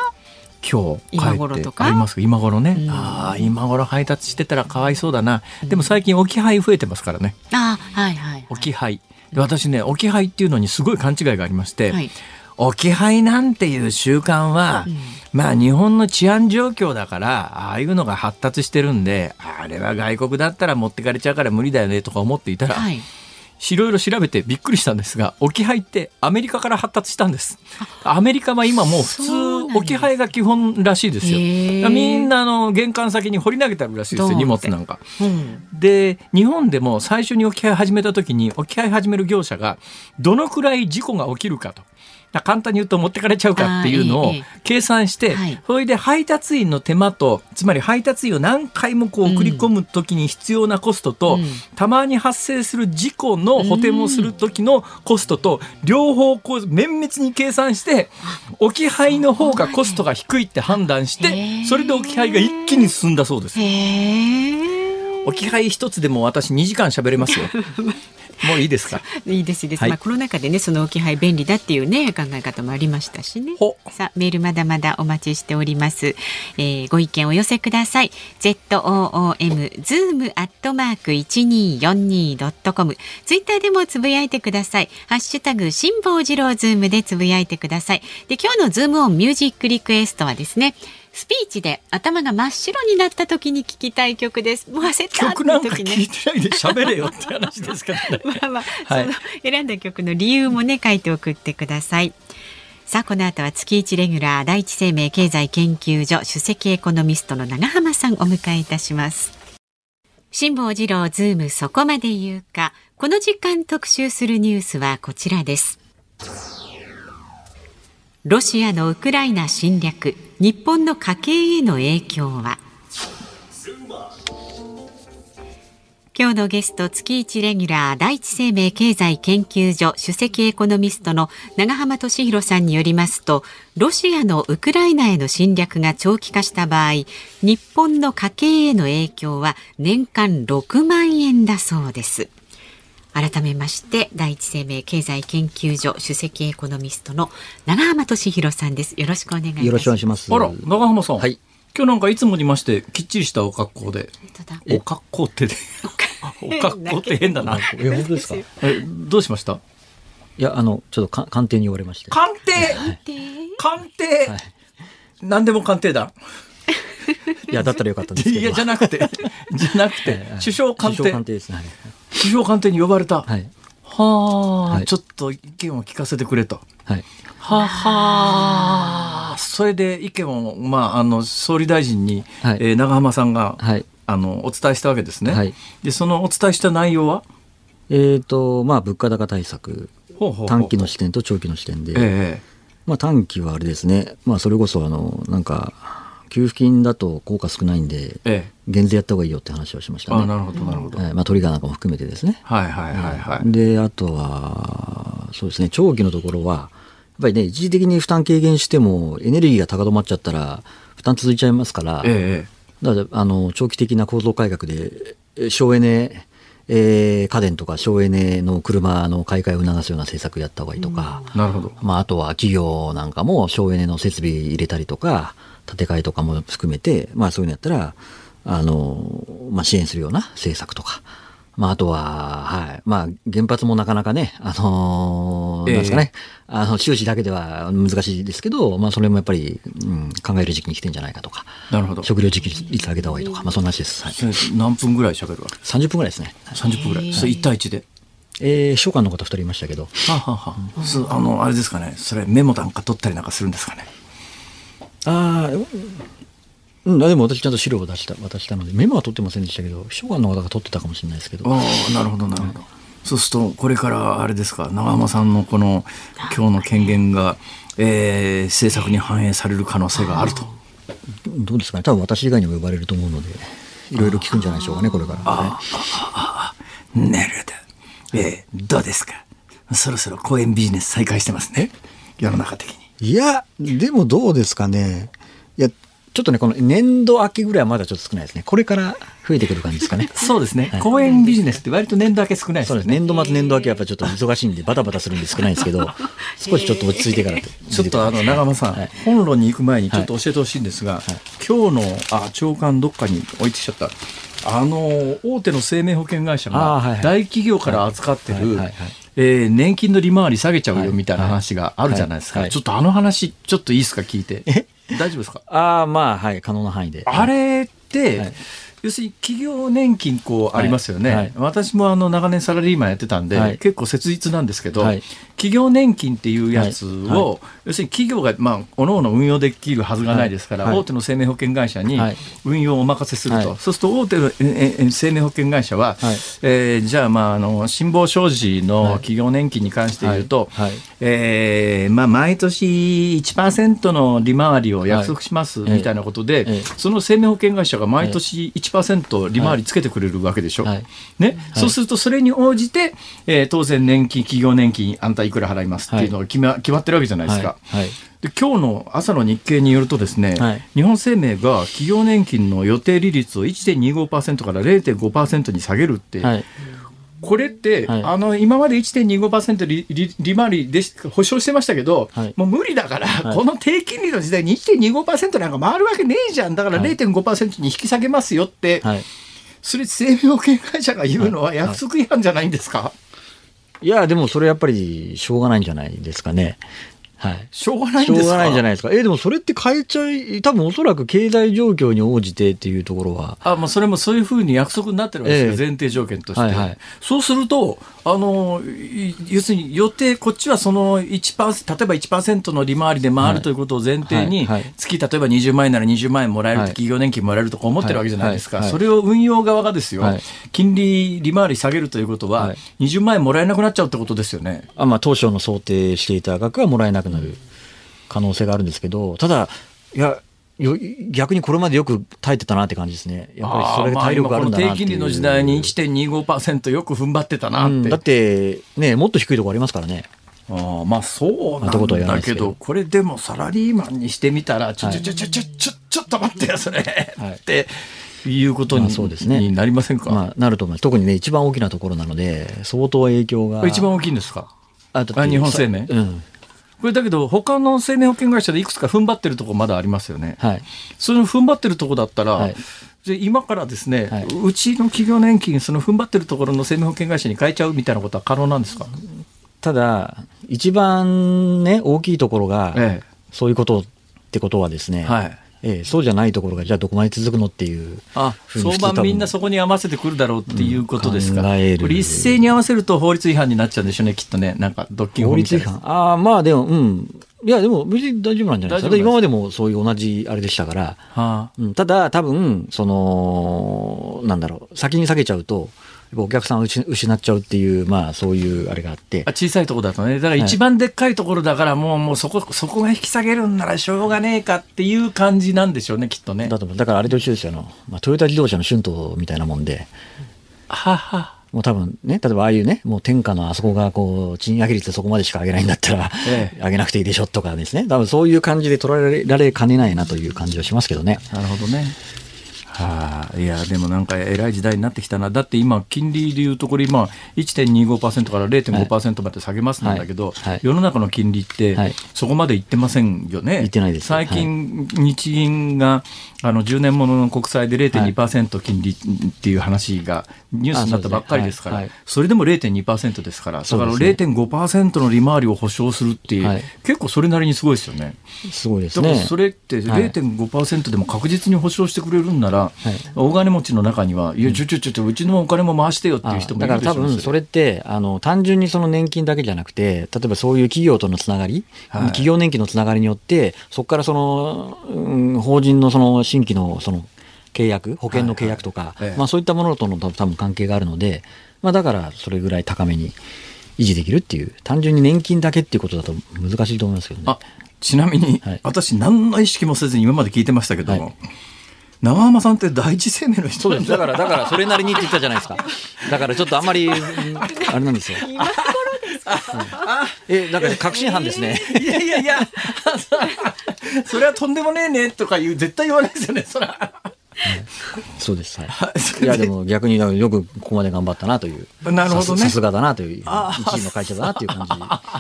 今日今頃とか？あります。今頃ね、うん、ああ今頃配達してたらかわいそうだな、うん、でも最近置き配増えてますからね。あはいはい、はい、置き配。で私ね置き配っていうのにすごい勘違いがありまして、はい、置き配なんていう習慣は、うん、まあ日本の治安状況だからああいうのが発達してるんであれは外国だったら持ってかれちゃうから無理だよねとか思っていたら、はいいろいろ調べてびっくりしたんですが置き配ってアメリカから発達したんです。アメリカは今もう普通置き配が基本らしいですよ。みんなの玄関先に掘り投げてあるらしいですよ荷物なんか、うん、で日本でも最初に置き配始めた時に置き配始める業者がどのくらい事故が起きるかと簡単に言うと持ってかれちゃうかっていうのを計算して、それで配達員の手間とつまり配達員を何回もこう送り込む時に必要なコストと、たまに発生する事故の補填をする時のコストと両方こう綿密に計算して置き配の方がコストが低いって判断してそれで置き配が一気に進んだそうです。置き配一つでも私2時間喋れますよ。もういいですか？いいですいいです。はい、まあコロナ禍でねその置き配便利だっていうね考え方もありましたしね。さあメールまだまだお待ちしております。えー、ご意見お寄せください。Z O O M Zoom アットマーク一二四二ドットコム。ツイッターでもつぶやいてください。ハッシュタグ辛坊治郎ズームでつぶやいてください。で今日のズームオンミュージックリクエストはですね。スピーチで頭が真っ白になった時に聞きたい曲です。もう焦った曲なんか聞いてないで喋れよって話ですけどね。まあまあ、はい、その選んだ曲の理由もね書いて送ってください。さあこの後は月一レギュラー第一生命経済研究所首席エコノミストの永濱さんお迎えいたします。辛坊治郎ズームそこまで言うかこの時間特集するニュースはこちらです。ロシアのウクライナ侵略日本の家計への影響は？今日のゲスト月一レギュラー第一生命経済研究所首席エコノミストの永濱利廣さんによりますとロシアのウクライナへの侵略が長期化した場合日本の家計への影響は年間6万円だそうです。改めまして第一生命経済研究所首席エコノミストの長浜俊弘さんです。よろしくお願いします。よろしくお願いします。あら長浜さん。はい。今日なんかいつもにましてきっちりしたお格好でお格好ってお格好って変だな。え本当ですか？えどうしました？いやあのちょっとか官邸に言われまして。官邸官邸、はい、何でも官邸だ。いやだったらよかったんですけど。いやじゃなくて。じゃなくて。首相官邸首相官邸ですね首相官邸に呼ばれた。はい。はあ、はい、ちょっと意見を聞かせてくれと。はい。ははそれで意見を、まあ、あの、総理大臣に、はい、えー、長浜さんが、はい、あの、お伝えしたわけですね。はい。で、そのお伝えした内容は？えっ、ー、と、まあ、物価高対策。ほうほうほう短期の視点と長期の視点で。ええまあ、短期はあれですね。まあ、それこそ、あの、なんか、給付金だと効果少ないんで、ええ、減税やった方がいいよって話をしましたね。あなるほどなるほど。えー、まあトリガーなんかも含めてですね。はいはいはいはい。であとはそうですね長期のところはやっぱりね一時的に負担軽減してもエネルギーが高止まっちゃったら負担続いちゃいますから、ええ、だからあの長期的な構造改革で省エネえー、家電とか省エネの車の買い替えを促すような政策やった方がいいとか、なるほどまあ、あとは企業なんかも省エネの設備入れたりとか、建て替えとかも含めて、まあそういうのやったら、あの、まあ支援するような政策とか、まあ、あとは、はい。まあ、原発もなかなかね、あのー、なんですかね、あの、収支だけでは難しいですけど、まあ、それもやっぱり、うん、考える時期に来てんじゃないかとか。なるほど。食料自給率上げた方がいいとか、まあ、そんな話です。はい、何分ぐらい喋るわけ ?30 分ぐらいですね。30分ぐらい。それ1対1で？えー、秘書官の方2人いましたけど。はははあ、あの、あれですかね、それメモなんか取ったりなんかするんですかね。ああ、うん、でも私ちゃんと資料を出した渡したのでメモは取ってませんでしたけど秘書官の方が取ってたかもしれないですけど。ああなるほどなるほど、はい、そうするとこれからあれですか長浜さんのこの今日の権限が、えー、政策に反映される可能性があると。どうですかね。多分私以外にも呼ばれると思うのでいろいろ聞くんじゃないでしょうかねこれから、ね、あああなるほどえー、どうですか。そろそろ公園ビジネス再開してますね。世の中的にいやでもどうですかねいやちょっとね、この年度明けぐらいはまだちょっと少ないですね。これから増えてくる感じですかね。そうですね。はい、公園ビジネスって割と年度明け少ないですね。そうです。年度末年度明けはやっぱちょっと忙しいんでバタバタするんで少ないんですけど、少しちょっと落ち着いてからと。ちょっとあの、長間さん、はい、本論に行く前にちょっと教えてほしいんですが、はい、今日の、あ、長官どっかに置いてきちゃった。あの、大手の生命保険会社が大企業から扱ってる、えー、年金の利回り下げちゃうよみたいな話があるじゃないですか。ちょっとあの話、ちょっといいですか、聞いて。大丈夫ですか？ああ、まあ、はい、可能な範囲で。あれって、はい、要するに企業年金こうありますよね、はい。はい、私もあの長年サラリーマンやってたんで、はい、結構切実なんですけど、企業年金っていうやつを、要するに企業が、まあ、おのおの運用できるはずがないですから、大手の生命保険会社に運用をお任せすると、そうすると大手の生命保険会社は、えー、じゃあ、まあ、あの辛抱障子の企業年金に関して言うと、えーまあ、毎年1%の利回りを約束しますみたいなことで、その生命保険会社が毎年1% 1%利回りつけてくれるわけでしょ、はい。ね、はい、そうするとそれに応じて、えー、当然年金企業年金あんたいくら払いますっていうのが決ま,、決まってるわけじゃないですか。で今日の朝の日経によるとですね、はい、日本生命が企業年金の予定利率を1.25%から0.5%に下げるって、はい、これって、はい、あの今まで1.25%利利利回りで保証してましたけど、はい、もう無理だから、はい、この低金利の時代に1.25%なんか回るわけねえじゃんだから0.5%に引き下げますよって、それ生命保険会社が言うのは約束違反じゃないんですか、いや、でもそれやっぱりしょうがないんじゃないですかね。はい。しょうがないんですか？しょうがないんじゃないですか？えー、でもそれって変えちゃい、多分おそらく経済状況に応じてっていうところは。あ、まあそれもそういうふうに約束になってるわけですよ、えー、前提条件として。はいはい、そうすると、あの、要するに予定、こっちはその1%、例えば1%の利回りで回るということを前提に、月、例えば20万円なら20万円もらえる、企業年金もらえるとか思ってるわけじゃないですか。それを運用側がですよ、金利、利回り下げるということは、20万円もらえなくなっちゃうってことですよね。あまあ当初の想定していた額はもらえなくなる。可能性があるんですけど、ただ、いや、逆にこれまでよく耐えてたなって感じですね。やっぱりそれが体力があるんだな低金利の時代に1.25%よく踏ん張ってたなって。うん、だって、ね、もっと低いところありますからね。あまあそうなんだけど、これでもサラリーマンにしてみたら、ちょちょちょちょちょちょちょっと待ってよ、それ。はい、っていうことに,、そうですね、になりませんか、まあ、なると思います。特にね、一番大きなところなので、相当影響が。一番大きいんですか？あ日本生命、うん、これだけど、他の生命保険会社でいくつか踏ん張ってるところまだありますよね。はい。その踏ん張ってるところだったら、はい、今からですね、はい、うちの企業年金、その踏ん張ってるところの生命保険会社に変えちゃうみたいなことは可能なんですか？ただ、一番ね、大きいところが、ええ、そういうことってことはですね、はい。ええ、そうじゃないところがじゃあどこまで続くのっていうあ相場みんなそこに合わせてくるだろうっていうことですか、うん、これ一斉に合わせると法律違反になっちゃうんでしょうねきっとね。なんかドッキング法律違反。ああまあでもうん。いやでも別に大丈夫なんじゃないですか。今までもそういう同じあれでしたから、はあ。うん、ただ多分そのなんだろう。先に下げちゃうとお客さんを失っちゃうっていう、まあ、そういうあれがあって小さいところだとね、だから一番でっかいところだから、もう、もうそこ、そこが引き下げるんならしょうがねえかっていう感じなんでしょうね、きっとね。だとだからあれと一緒ですよ、まあ、トヨタ自動車の春闘みたいなもんで。ははもう多分ね、例えばああいうね、もう天下のあそこがこう、賃上げ率そこまでしか上げないんだったら、ええ、上げなくていいでしょとかですね、多分そういう感じで取られられかねないなという感じはしますけどね。なるほどね。はあ、いや、でもなんか偉い時代になってきたな。だって今、金利でいうところ、今、1.25%から0.5%まで下げますんだけど、はい。はい、世の中の金利って、そこまでいってませんよね。ってないです。最近、日銀が、あの、10年ものの国債で0.2%金利っていう話がニュースになったばっかりですから、それでも0.2%ですから、だから0.5%の利回りを保証するっていう、結構それなりにすごいですよね。すごいですね。だからそれって0.5%でも確実に保証してくれるんなら、はい、大金持ちの中には、いや、ちょちょちょちょ、うちのお金も回してよっていう人もいるでだから多分それ。って、あの、単純にその年金だけじゃなくて、例えばそういう企業とのつながり、はい、企業年金のつながりによって、そこからその、うん、法人のその新規のその契約、保険の契約とか、はいはい、まあそういったものとの多分関係があるので、まあだからそれぐらい高めに維持できるっていう、単純に年金だけっていうことだと難しいと思いますけどね。ちなみに、私何の意識もせずに今まで聞いてましたけども、長浜さんって第一生命の人だ。からだからそれなりにって言ったじゃないですか。だからちょっとあんまり あれなんですよ。今頃ですか、えなんか確信犯ですね。いやいやいや。それはとんでもねえねとか言う絶対言わないですよねそら。そうです。はい。い。や、でも逆によくここまで頑張ったなという。なるほどね。さすがだなという、一位の会社だなという感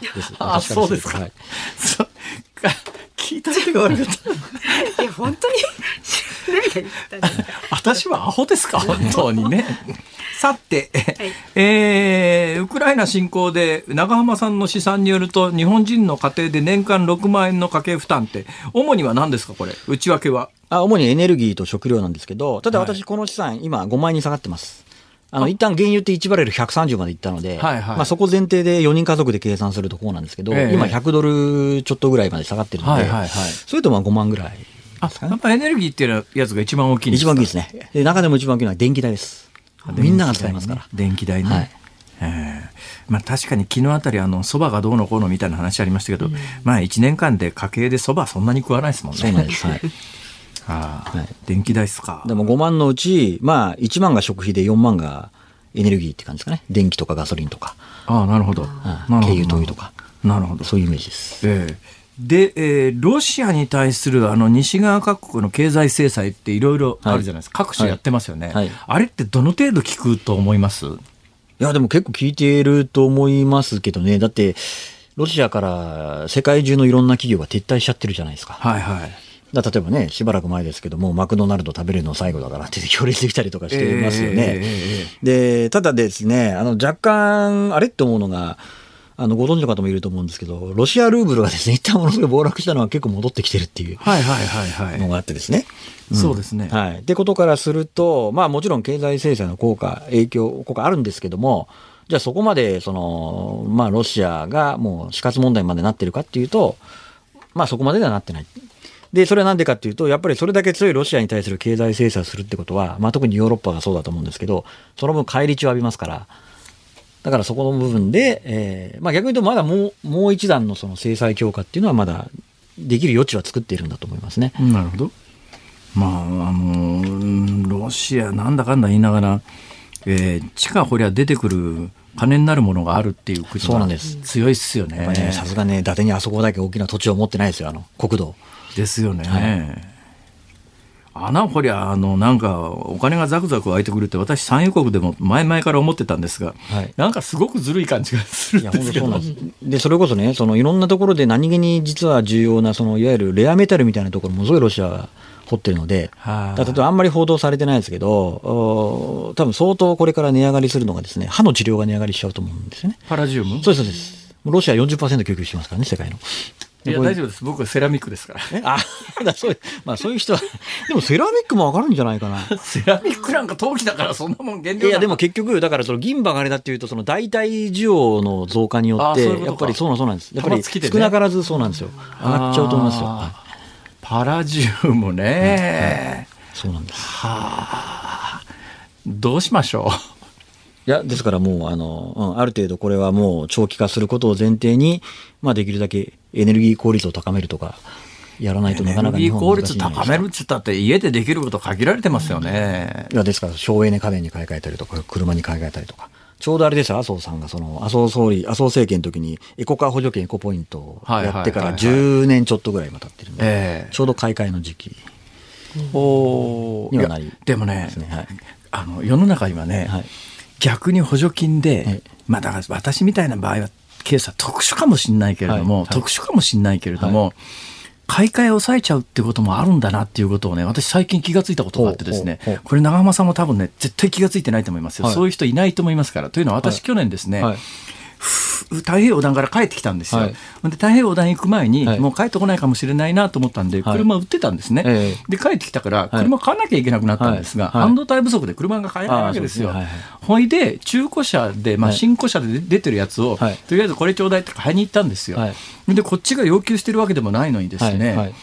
じです。あ、そうです。か。はい、聞いた時が悪かった。いや、本当に？私はアホですか、本当にね。さて、はい、えー、ウクライナ侵攻で長浜さんの試算によると日本人の家庭で年間6万円の家計負担って主には何ですかこれ？内訳は。あ主にエネルギーと食料なんですけどただ私この資産、はい、今5万円に下がってますあの一旦原油って1バレル130までいったので、はいはい、まあ、そこ前提で4人家族で計算するとこうなんですけど、えー、今100ドルちょっとぐらいまで下がってるので、はいはいはい、それとまあ5万ぐらい、ね、あやっぱエネルギーっていうやつが一番大きいんですか？一番大きいですね。で中でも一番大きいのは電気代です。みんなが使いますから。電気代ね。はい。えーまあ、確かに昨日あたりあのそばがどうのこうのみたいな話ありましたけど、うん、まあ1年間で家計でそばそんなに食わないですもんね。そうなんです。はい。あはい、電気代っすか。でも5万のうち、まあ1万が食費で4万がエネルギーって感じですかね。電気とかガソリンとか。ああ、なるほど。軽油、灯油とか。なるほど。そういうイメージです。ええーで、えー、ロシアに対するあの西側各国の経済制裁っていろいろあるじゃないですか、はい、各種やってますよね、はいはい、あれってどの程度効くと思います？いや、でも結構効いていると思いますけどね、だって、ロシアから世界中のいろんな企業が撤退しちゃってるじゃないですか。はいはいだ例えばね、しばらく前ですけども、マクドナルド食べるの最後だからって行列できたりとかしてますよね。えー、で、ただですね、あの若干、あれって思うのが、あの、ご存知の方もいると思うんですけど、ロシアルーブルがですね、一旦ものすごい暴落したのは結構戻ってきてるっていうのがあってですね。そうですね。はい。ってことからすると、まあもちろん経済制裁の効果、影響、効果あるんですけども、じゃあそこまで、その、まあロシアがもう死活問題までなってるかっていうと、まあそこまでではなってない。で、それはなんでかっていうと、やっぱりそれだけ強いロシアに対する経済制裁をするってことは、まあ特にヨーロッパがそうだと思うんですけど、その分返り血を浴びますから、だからそこの部分で、えー、まあ逆に言うとまだもう、もう一段のその制裁強化っていうのはまだできる余地は作っているんだと思いますね。なるほど。まあ、あの、ロシアなんだかんだ言いながら、えー、地下掘りゃ出てくる金になるものがあるっていう国は強いっすよね。さすがね、伊達にあそこだけ大きな土地を持ってないですよ、あの、国土。ですよね。はい。穴掘りゃあのなんかお金がザクザク湧いてくるって私産油国でも前々から思ってたんですが、はい、なんかすごくずるい感じがするんです。けどでそれこそねそのいろんなところで何気に実は重要なそのいわゆるレアメタルみたいなところもすごいロシアは掘ってるので、はあ、例えばあんまり報道されてないですけど多分相当これから値上がりするのがですね歯の治療が値上がりしちゃうと思うんですよね。パラジウム？そうですそうですロシア40%供給してますからね世界のいや、大丈夫です。僕はセラミックですから。あ、だそう、まあそういう人は、でもセラミックもわかるんじゃないかな。セラミックなんか陶器だからそんなもん原料いや、でも結局、だからその銀歯があれだっていうと、その代替需要の増加によって、やっぱりそうなんそうなんです。やっぱり少なからずそうなんですよ。上がっちゃうと思いますよ。パラジウムね、そうなんです。はあ。どうしましょう。いや、ですからもう、あの、うん、ある程度これはもう長期化することを前提に、まあできるだけエネルギー効率を高めるとか、やらないとなかなか日本効率高めるっつったって家でできること限られてますよね。いや、ですから省エネ家電に買い替えたりとか、車に買い替えたりとか。ちょうどあれですよ、麻生さんが、その、麻生総理、麻生政権の時に、エコカー補助金、エコポイントをやってから10年ちょっとぐらい今経ってるんで、ちょうど買い替えの時期。にはなり、でもね、はい、あの世の中にはね、はい、逆に補助金で、はい、まあだから私みたいな場合はケースは特殊かもしれないけれども、特殊かもしれないけれども、買い替えを抑えちゃうってこともあるんだなっていうことをね、私最近気がついたことがあってですね、これ長浜さんも多分ね、絶対気がついてないと思いますよ。はい、そういう人いないと思いますから。というのは私、去年ですね、はい太平洋横断から帰ってきたんですよ、はい、で太平洋横断行く前に、もう帰ってこないかもしれないなと思ったんで、車売ってたんですね、はい、で帰ってきたから、車買わなきゃいけなくなったんですが、半導体不足で車が買えないわけですよ。ほいで、中古車で、まあ、新古車で出てるやつを、とりあえずこれちょうだいって買いに行ったんですよ。で、こっちが要求してるわけでもないのにですね、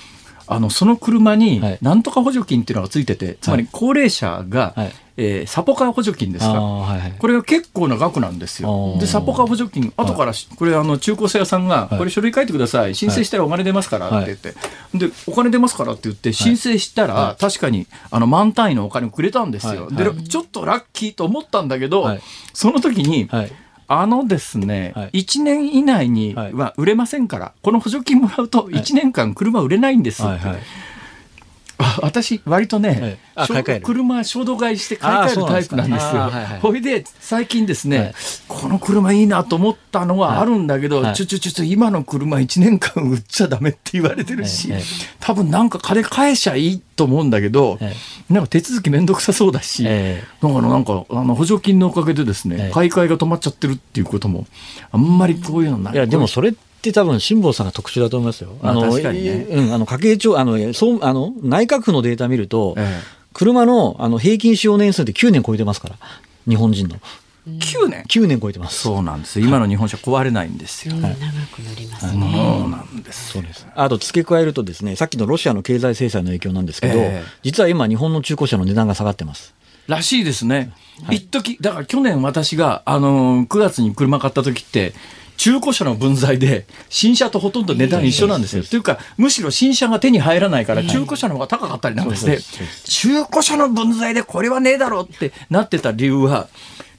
あのその車になんとか補助金っていうのがついてて、つまり高齢者が、えー、サポカー補助金ですか、はいはい、これが結構な額なんですよ。で、サポカー補助金、後から、これ、あの中古車屋さんが、これ、書類書いてください、申請したらお金出ますからって言って、で、お金出ますからって言って、申請したら、確かにあの満単位のお金をくれたんですよ。で、ちょっとラッキーと思ったんだけど、その時に、あのですね、はい、1年以内には売れませんから、この補助金もらうと1年間車売れないんですって。はいはい私割とね、はい、車衝動買いして買い替えるタイプなんですよ。ほいで最近ですね、はい、この車いいなと思ったのはあるんだけど、はい、ちょちょちょちょ今の車1年間売っちゃダメって言われてるし、多分なんか金返しゃいいと思うんだけど、なんか手続き面倒くさそうだし、だからなんかあの補助金のおかげでですね、買い替えが止まっちゃってるっていうこともあんまりこういうのない。いやでもそれって多分辛坊さんが特殊だと思いますよ。あの、確かにね。うん、あの家計庁あのそうあの内閣府のデータ見ると、ええ、車のあの平均使用年数って9年超えてますから、日本人の。9年 ?9 年超えてます。そうなんです。今の日本車壊れないんですよ。はい、長くなりますね。そうなんです。そうです。あと付け加えるとですね、さっきのロシアの経済制裁の影響なんですけど、えー、実は今日本の中古車の値段が下がってます。らしいですね。はい、一時だから去年私が、あのー、9月に車買った時って、中古車の分際で新車とほとんど値段一緒なんですよ。というか、むしろ新車が手に入らないから中古車の方が高かったりなんかして、中古車の分際でこれはねえだろうってなってた理由は、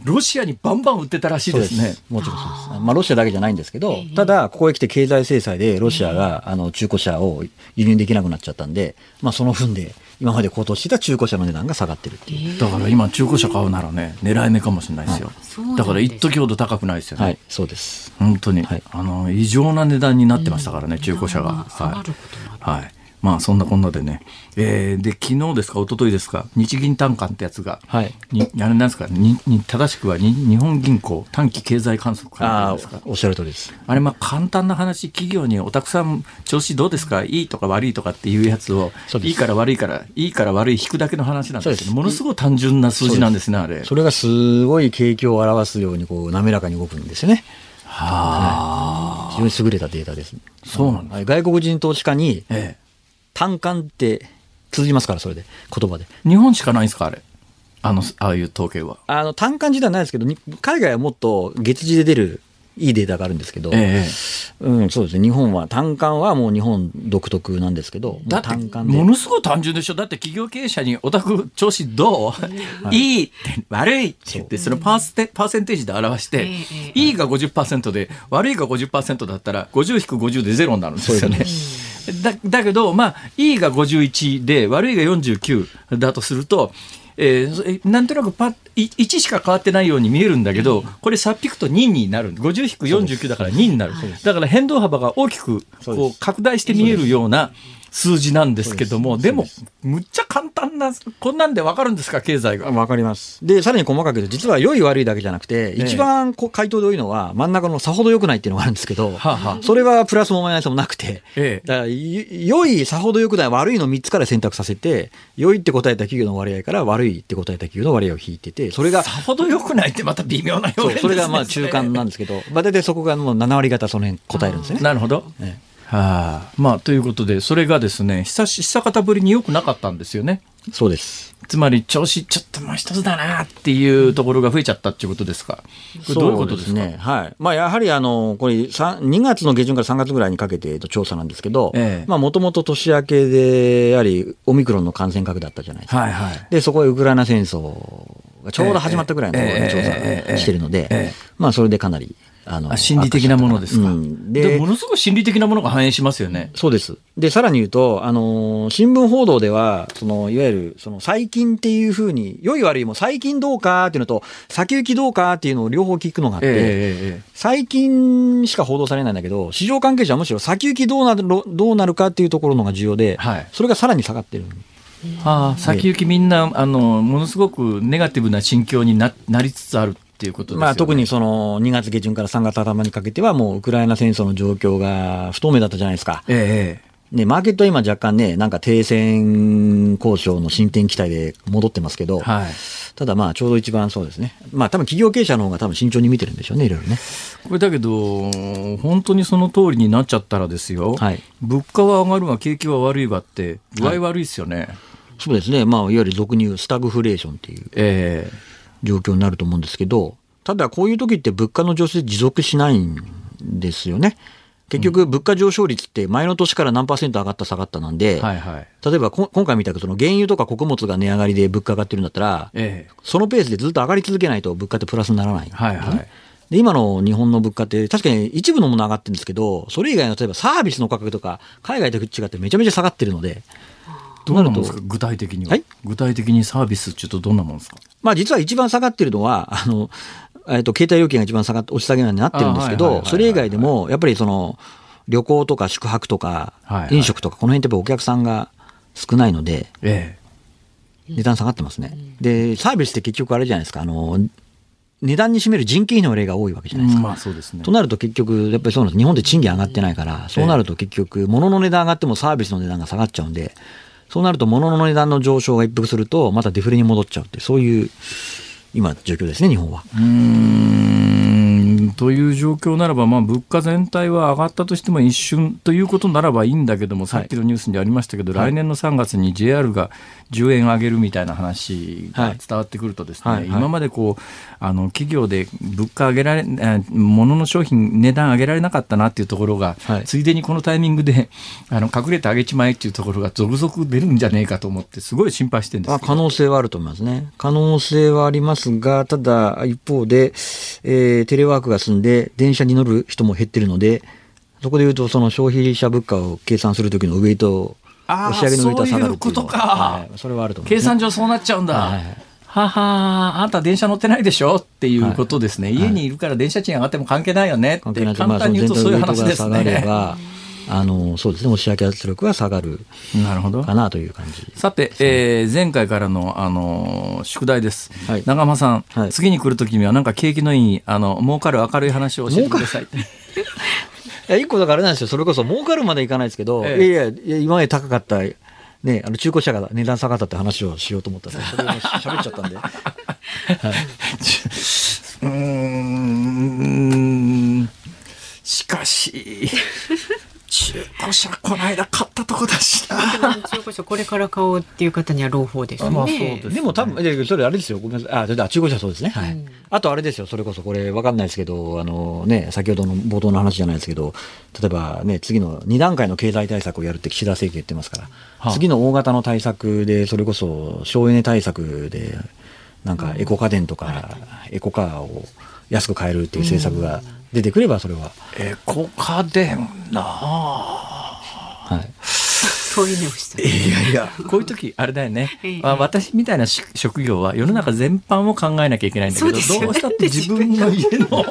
ロシアにバンバン売ってたらしいですね。もちろんそうです。まあ、ロシアだけじゃないんですけど、ただ、ここへ来て経済制裁でロシアが、あの、中古車を輸入できなくなっちゃったんで、まあ、その分で、今まで高騰してた中古車の値段が下がってるっていう。だから今、中古車買うならね、狙い目かもしれないですよ。はい、だから、一時ほど高くないですよね。はい、そうです。本当に。はい、あの、異常な値段になってましたからね、中古車が。はい。はいまあそんなこんなでね、えー、で昨日ですか一昨日ですか日銀短観ってやつが、はい、にあれなんですかにに正しくはに日本銀行短期経済観測会ですか。おっしゃる通りです。あれまあ簡単な話企業におたくさん調子どうですかいいとか悪いとかっていうやつをいいから悪いからいいから悪い引くだけの話なんですけどものすごい単純な数字なんですねあれ。それがすごい景気を表すようにこう滑らかに動くんですよね。はあ、非常に優れたデータです、そうなんです。外国人投資家に、ええ単管って通じますから、それで、言葉で。日本しかないんですか、あれ？あの、ああいう統計は。あの、単管自体はないですけど、海外はもっと月次で出るいいデータがあるんですけど、ええ、うん、そうですね、日本は、単管はもう日本独特なんですけど、だってものすごい単純でしょ、だって企業経営者に、お宅、調子どう、はい、いいって、悪いって言って、そのパーステパーセンテージで表して、いいが50%で、悪いが50%だったら、50-50でゼロになるんですよね。だだけど、まあ、いいが51で、悪いが49だとすると、えー、なんとなくパ1しか変わってないように見えるんだけど、これ、さっぴくと2になる、50-49だから2になる、だから変動幅が大きくこう拡大して見えるような数字なんですけども、でも、むっちゃ簡単な、こんなんで分かるんですか、経済が。分かります。で、さらに細かく言うと、実は良い悪いだけじゃなくて、一番こ回答で多いのは、真ん中のさほど良くないっていうのがあるんですけど、はあはあ、それはプラスもマイナスもなくて、ええ、だから良い、さほど良くない、悪いの3つから選択させて、良いって答えた企業の割合から悪いって答えた企業の割合を引いてて、それが。さほど良くないってまた微妙な表現ですね。それがまあ中間なんですけど、まあ大体そこがもう7割方その辺答えるんですね。なるほど。ええはあ、まあということでそれがですね久し久方ぶりによくなかったんですよね。そうですつまり調子ちょっともう一つだなっていうところが増えちゃったっていうことですか？これどういうことですか？ね、はい。まあやはりあのこれ2月の下旬から3月ぐらいにかけてと調査なんですけど、まあもともと年明けでやはりオミクロンの感染拡だったじゃないですか。はいはい。でそこへウクライナ戦争がちょうど始まったぐらいの、調査してるので、まあそれでかなりあの心理的なものですか、うん、でものすごく心理的なものが反映しますよね。そうです。で、さらに言うと、あの、新聞報道では、その、いわゆる、その、最近っていうふうに、良い悪いも最近どうかっていうのと、先行きどうかっていうのを両方聞くのがあって、えー、最近しか報道されないんだけど、市場関係者はむしろ先行きどうなる、どうなるかっていうところのが重要で、はい、それがさらに下がってる。はあ、先行きみんな、あの、ものすごくネガティブな心境にななりつつあるっていうこと、ね、まあ、特にその2月下旬から3月頭にかけては、もうウクライナ戦争の状況が不透明だったじゃないですか。ええね、マーケットは今若干ね、なんか停戦交渉の進展期待で戻ってますけど、はい、ただまあちょうど一番そうですね。まあ多分企業経営者の方が多分慎重に見てるんでしょうね、いろいろね。これだけど、本当にその通りになっちゃったらですよ、はい、物価は上がるが景気は悪いがって、具合悪いですよね。はい、そうですね。まあいわゆる俗に言うスタグフレーションっていう。ええー状況になると思うんですけど、ただこういう時って物価の上昇持続しないんですよね。結局、物価上昇率って前の年から何パーセント上がった下がったなんで、はいはい、例えば今回みたくその原油とか穀物が値上がりで物価上がってるんだったら、ええ、そのペースでずっと上がり続けないと物価ってプラスにならない、ね、はいはい、で今の日本の物価って確かに一部のもの上がってるんですけど、それ以外の例えばサービスの価格とか海外と違ってめちゃめちゃ下がってるので、どうなるんですか？具体的には、はい、具体的にサービスっていうとどんなもんですか？まあ実は一番下がってるのは、あの、えっ、と、携帯料金が一番下がって、押し下げになってるんですけど、それ以外でも、やっぱりその、旅行とか宿泊とか、飲食とか、この辺ってやっぱお客さんが少ないので、ええ、値段下がってますね。で、サービスって結局あれじゃないですか、あの、値段に占める人件費の例が多いわけじゃないですか。まあそうですね。となると結局、やっぱりそうなんです。日本って賃金上がってないから、そうなると結局、物の値段上がってもサービスの値段が下がっちゃうんで、そうなると物の値段の上昇が一服すると、またデフレに戻っちゃうって、そういう今、状況ですね、日本は。うんという状況ならば、まあ、物価全体は上がったとしても一瞬ということならばいいんだけども、さっきのニュースにありましたけど、はい、来年の3月に JR が10円上げるみたいな話が伝わってくるとですね、はいはい、今までこうあの企業で物価上げられ物の商品値段上げられなかったなっていうところが、ついでにこのタイミングであの隠れて上げちまえっていうところが続々出るんじゃねえかと思ってすごい心配してるんです可能性はあると思いますね。可能性はありますがただ一方で、えー、テレワークが進んで電車に乗る人も減ってるのでそこでいうとその消費者物価を計算する時のウエイト押し上げのウエイトは下がるっていうことか、はい、それはあると思う、ね、計算上そうなっちゃうんだ、はい。ははあんた電車乗ってないでしょ？っていうことですね、はい、家にいるから電車賃上がっても関係ないよねって、簡単に言うとそういう話ですね。あのそうですね、押し上げ圧力は下がるなるほど。かなという感じ、さて、えー、前回からの、あの宿題です、はい、長間さん、はい、次に来るときには、なんか景気のいい、あの儲かる明るい話を教えてください。いや一個だからあれなんですよ、それこそ儲かるまでいかないですけど、ええ、いやいや、今まで高かった、ね、あの中古車が値段下がったって話をしようと思ったんで、それを喋っちゃったんで。はい、うん。しかし、中古車この間買ったとこだしな。中古車これから買おうっていう方には朗報ですね。まあ、そうですでも多分、それあれですよ。ごめんなさい。あ、中古車そうですね。はい。うん、あとあれですよ。それこそこれわかんないですけど、あのね、先ほどの冒頭の話じゃないですけど、例えばね、次の2段階の経済対策をやるって岸田政権言ってますから、はあ、次の大型の対策で、それこそ省エネ対策で、なんかエコ家電とか、エコカーを安く買えるっていう政策が、うん出てくればそれは。エコ家電なはい。そういうのをしていやいや、こういう時あれだよね。まあ、私みたいな職業は世の中全般を考えなきゃいけないんだけど、どうしたって自分の？家の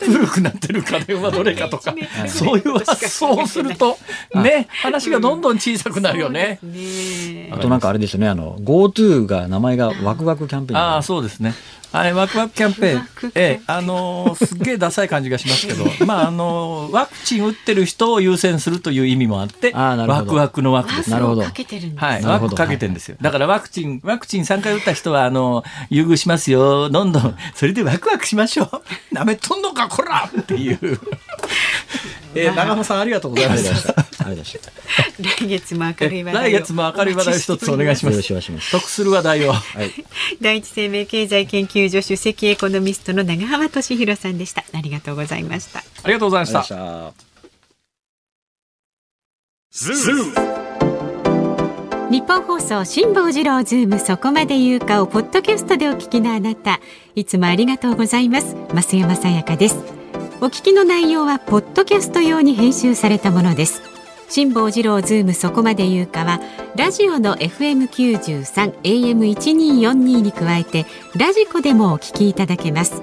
古くなってる家電はどれかとか、そういう発想をすると、ね、話がどんどん小さくなるよね。あとなんかあれですよね、あの、GoTo が名前がワクワクキャンペーン。ああ、そうですね。あれ、ワクワクキャンペーン、ええ、あのー、すっげえダサい感じがしますけど、まあ、あのー、ワクチン打ってる人を優先するという意味もあって、ワクワクのワクです。なるほど。はい、ワクかけてるんですよ。だからワクチン、ワクチン3回打った人は、あのー、優遇しますよ。どんどん、それでワクワクしましょう。なめとんのか、こらっていう。えー、長野さんありがとうございました。来月も明るい話題来月も明るい話題一つお願いします。得する話題を。はい、第一生命経済研究所首席エコノミストの長浜俊弘さんでした。ありがとうございました。ありがとうございました。ニッポン放送辛坊治郎ズームそこまで言うかをポッドキャストでお聞きのあなたいつもありがとうございます増山さやかですお聞きの内容はポッドキャスト用に編集されたものです。辛坊治郎ズームそこまで言うかはラジオの FM93 AM1242 に加えてラジコでもお聞きいただけます。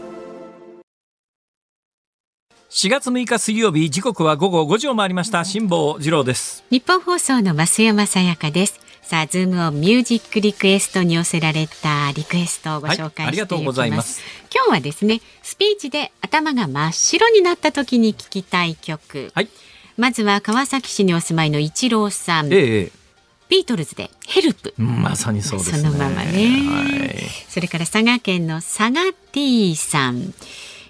4月6日水曜日時刻は午後5時を回りました。辛坊治郎です。日本放送の増山さやかです。さあズームオンミュージックリクエストに寄せられたリクエストをご紹介していきます、はい、ありがとうございます。今日はですねスピーチで頭が真っ白になった時に聞きたい曲、はい、まずは川崎市にお住まいの一郎さん、ええ。ビートルズでヘルプ。まさにそうですね。そのままね。はい、それから佐賀県の佐賀 T さん。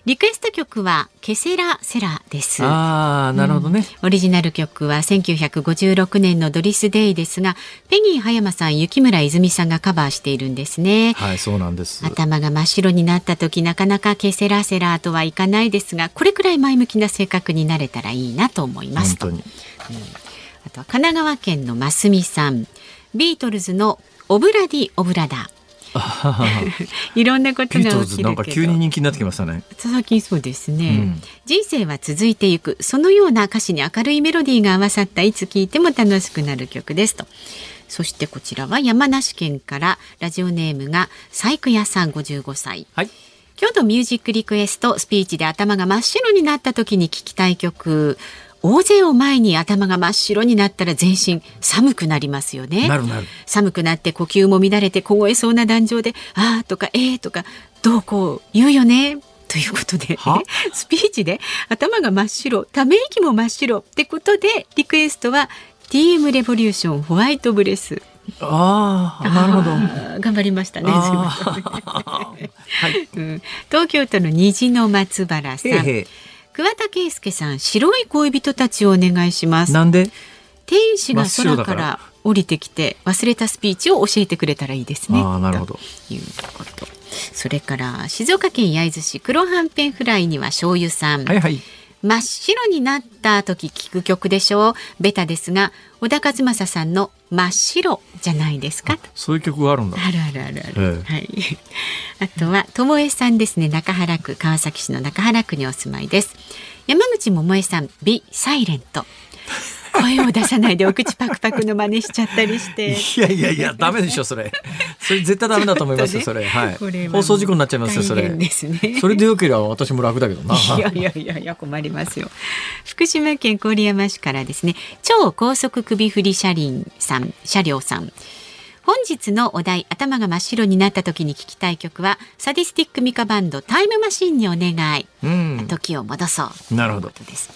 リクエスト曲はケセラセラです。ああ、なるほどね、うん、オリジナル曲は1956年のドリスデイですが、ペギー葉山さん、雪村泉さんがカバーしているんですね。はい、そうなんです。頭が真っ白になった時、なかなかケセラセラとはいかないですが、これくらい前向きな性格になれたらいいなと思いますと。うん、あとは神奈川県のますみさん、ビートルズのオブラディオブラダー。いろんなことが起きるなんか急に人気になってきましたね。最近そうですね、うん、人生は続いていくそのような歌詞に明るいメロディーが合わさったいつ聴いても楽しくなる曲ですとそしてこちらは山梨県からラジオネームが細工屋さん55歳、はい今日のミュージックリクエストスピーチで頭が真っ白になった時に聴きたい曲大勢を前に頭が真っ白になったら全身寒くなりますよね。なるなる。寒くなって呼吸も乱れて凍えそうな壇上で「ああ」とか「ええー」とか「どうこう言うよね」ということで、スピーチで頭が真っ白ため息も真っ白ってことでリクエストは TM レボリューションホワイトブレス。ああ、なるほど。頑張りましたね。はい、うん、東京都の虹の松原さん。へへ桑田佳祐さん白い恋人たちをお願いします。なんで？天使が空から降りてきて忘れたスピーチを教えてくれたらいいですね。あなるほど。いうこと。それから静岡県焼津市黒はんぺんフライには醤油さん、はいはい真っ白になった時聞く曲でしょう。ベタですが小田和正さんの真っ白じゃないですか。そういう曲があるんだ。あるあるあるある、ええ、はい。あとは友江さんですね。中原区川崎市の中原区にお住まいです。山口百恵さんビサイレント声を出さないでお口パクパクの真似しちゃったりして。いやいやいや ダメでしょそれ。それ絶対ダメだと思いますよ それ、はい、放送事故になっちゃいますよそれ。ね。それでよければ私も楽だけどな。いやいやいやいや困りますよ。福島県郡山市からですね超高速首振り車輪さん車両さん。本日のお題頭が真っ白になった時に聞きたい曲はサディスティックミカバンドタイムマシンにお願い、うん、時を戻そう。なるほど。です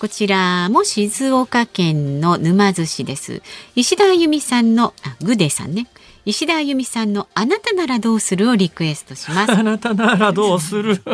こちらも静岡県の沼津市です。石田あゆみさんの、あ、グデさんね。石田あゆみさんのあなたならどうするをリクエストします。あなたならどうする？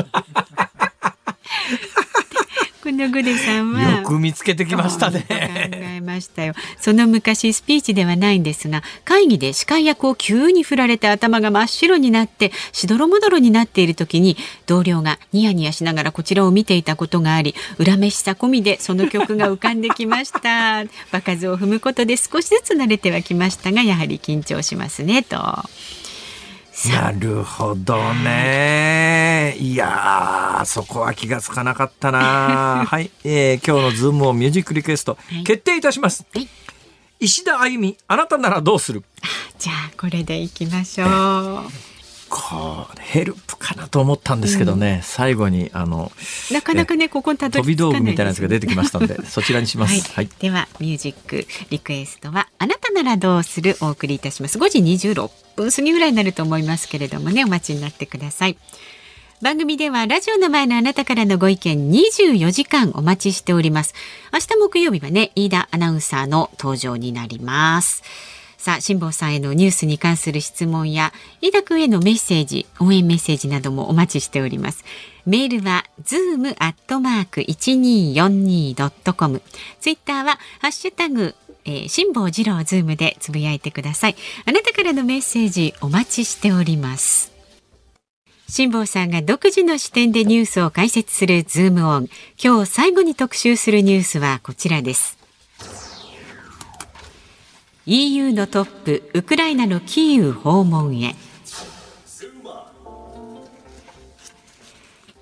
このグデさんはよく見つけてきましたね。考えましたよ。その昔スピーチではないんですが、会議で司会役を急に振られて頭が真っ白になってしどろもどろになっている時に同僚がニヤニヤしながらこちらを見ていたことがあり、恨めしさ込みでその曲が浮かんできました。場数を踏むことで少しずつ慣れてはきましたが、やはり緊張しますねと。なるほどね。いやそこは気がつかなかったな。はい、えー、今日のズームをミュージックリクエスト、はい、決定いたします。はい、いしだあゆみ、あなたならどうする？じゃあ、これでいきましょう。こうヘルプかなと思ったんですけどね、うん、最後にあのなかなかねここにたどり着かない、飛び道具みたいなやつが出てきましたのでそちらにします、はい、はい、ではミュージックリクエストはあなたならどうする？お送りいたします。5時26分過ぎぐらいになると思いますけれどもねお待ちになってください。番組ではラジオの前のあなたからのご意見24時間お待ちしております。明日木曜日はね飯田アナウンサーの登場になりますさあ、辛坊さんへのニュースに関する質問や、飯田君へのメッセージ、応援メッセージなどもお待ちしております。メールは、zoom アットマーク 1242.com。ツイッターは、ハッシュタグ、えー、辛坊治郎ズームでつぶやいてください。あなたからのメッセージお待ちしております。辛坊さんが独自の視点でニュースを解説するズームオン。今日最後に特集するニュースはこちらです。EU のトップウクライナのキーウ訪問へ。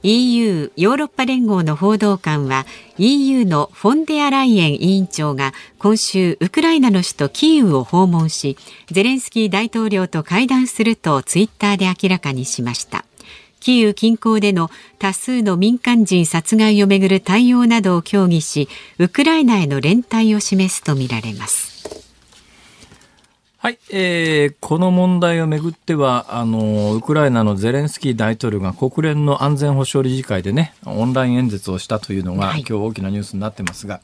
EU ヨーロッパ連合の報道官は EU のフォンデアライエン委員長が今週ウクライナの首都キーウを訪問しゼレンスキー大統領と会談するとツイッターで明らかにしました。キーウ近郊での多数の民間人殺害をめぐる対応などを協議しウクライナへの連帯を示すとみられます。はい、えー、この問題をめぐってはあのウクライナのゼレンスキー大統領が国連の安全保障理事会でねオンライン演説をしたというのが、はい、今日大きなニュースになってますが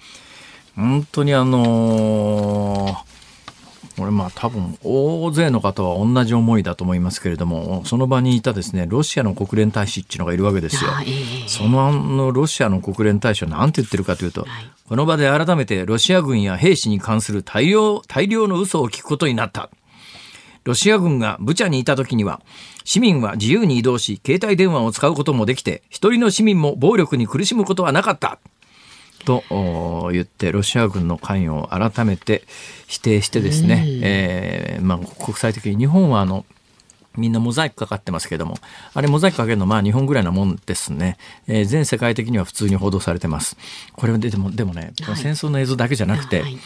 本当にあのーこれまあ多分大勢の方は同じ思いだと思いますけれどもその場にいたですねロシアの国連大使っていうのがいるわけですよ。そのあのロシアの国連大使は何て言ってるかというと、はい、この場で改めてロシア軍や兵士に関する大量大量の嘘を聞くことになった。ロシア軍がブチャにいた時には市民は自由に移動し携帯電話を使うこともできて一人の市民も暴力に苦しむことはなかった。と言ってロシア軍の関与を改めて否定してですね、えー、まあ、国際的に日本はあのみんなモザイクかかってますけども、あれモザイクかけるのまあ日本ぐらいなもんですね。えー、全世界的には普通に報道されてます。これでも、でもね、戦争の映像だけじゃなくて、はい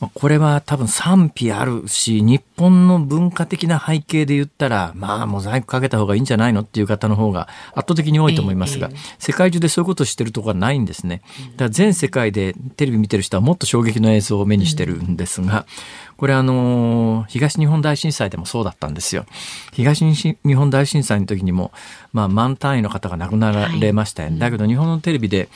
これは多分賛否あるし、日本の文化的な背景で言ったら、まあ、モザイクかけた方がいいんじゃないのっていう方の方が圧倒的に多いと思いますが、えー、世界中でそういうことをしてるところはないんですね。だから全世界でテレビ見てる人はもっと衝撃の映像を目にしてるんですが、これあの、東日本大震災でもそうだったんですよ。東日本大震災の時にも、まあ、万単位の方が亡くなられましたよね。はい、だけど日本のテレビで、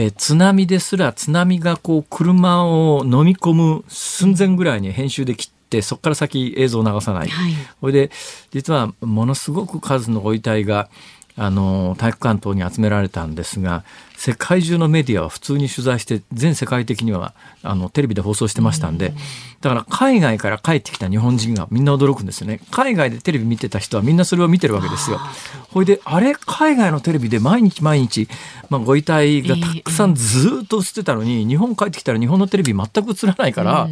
えー、津波ですら津波がこう車を飲み込む寸前ぐらいに編集で切ってそこから先映像を流さない、はい、それで実はものすごく数のご遺体があの体育館等に集められたんですが世界中のメディアは普通に取材して全世界的にはあのテレビで放送してましたんでだから海外から帰ってきた日本人がみんな驚くんですよね。海外でテレビ見てた人はみんなそれを見てるわけですよ。ほいであれ？海外のテレビで毎日毎日、まあ、ご遺体がたくさんずっと映ってたのに、日本帰ってきたら日本のテレビ全く映らないから、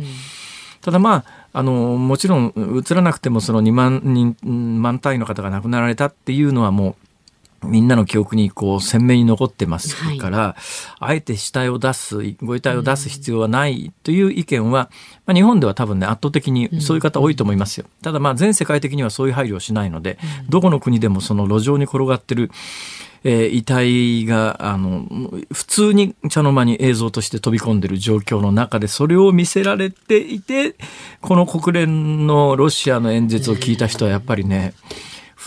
ただまああのもちろん映らなくてもその2万人万単位の方が亡くなられたっていうのはもうみんなの記憶にこう鮮明に残ってますから、はい、あえて死体を出す、ご遺体を出す必要はないという意見は、まあ、日本では多分ね、圧倒的にそういう方多いと思いますよ。ただまあ全世界的にはそういう配慮をしないので、どこの国でもその路上に転がってる、えー、遺体が、あの、普通に茶の間に映像として飛び込んでる状況の中で、それを見せられていて、この国連のロシアの演説を聞いた人はやっぱりね、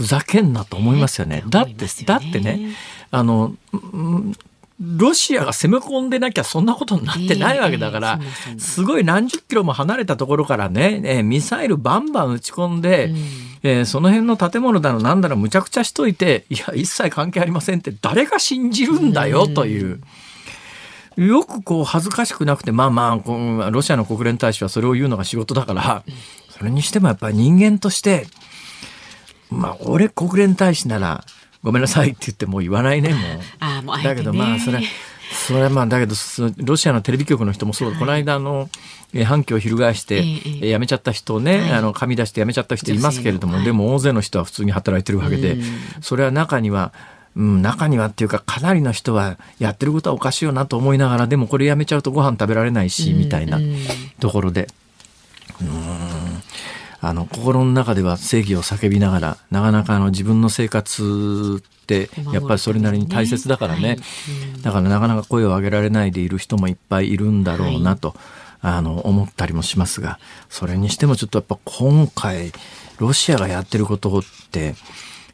ふざけんなと思いますよね。だって、だってね、あの、ロシアが攻め込んでなきゃそんなことになってないわけだから、すごい何十キロも離れたところからね、ミサイルバンバン撃ち込んで、えその辺の建物だのなんだろむちゃくちゃしといて、いや、一切関係ありませんって誰が信じるんだよという。よくこう恥ずかしくなくて、まあまあ、ロシアの国連大使はそれを言うのが仕事だから、それにしてもやっぱり人間として、まあ、俺国連大使なら、ごめんなさいって言ってもう言わないね、もう。あもう、ね、だけどまあ、それ、それはまあ、だけど、ロシアのテレビ局の人もそう、はい、この間の、反響を翻して、えー、辞めちゃった人をね、はい、あの、紙出して辞めちゃった人いますけれども、はい、でも大勢の人は普通に働いてるわけで、それは中には、うん、中にはっていうかかなりの人はやってることはおかしいよなと思いながらでもこれやめちゃうとご飯食べられないしみたいなところで。うんあの心の中では正義を叫びながらなかなかあの自分の生活ってやっぱりそれなりに大切だからね、だからなかなか声を上げられないでいる人もいっぱいいるんだろうなと、はい、あの思ったりもしますがそれにしてもちょっとやっぱ今回ロシアがやってることって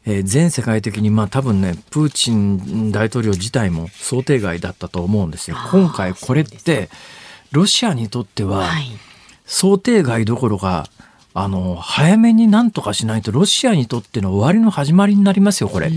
えー、全世界的にまあ多分ねプーチン大統領自体も想定外だったと思うんですよ。今回これってロシアにとっては、はい。想定外どころかあの早めになんとかしないとロシアにとっての終わりの始まりになりますよこれ。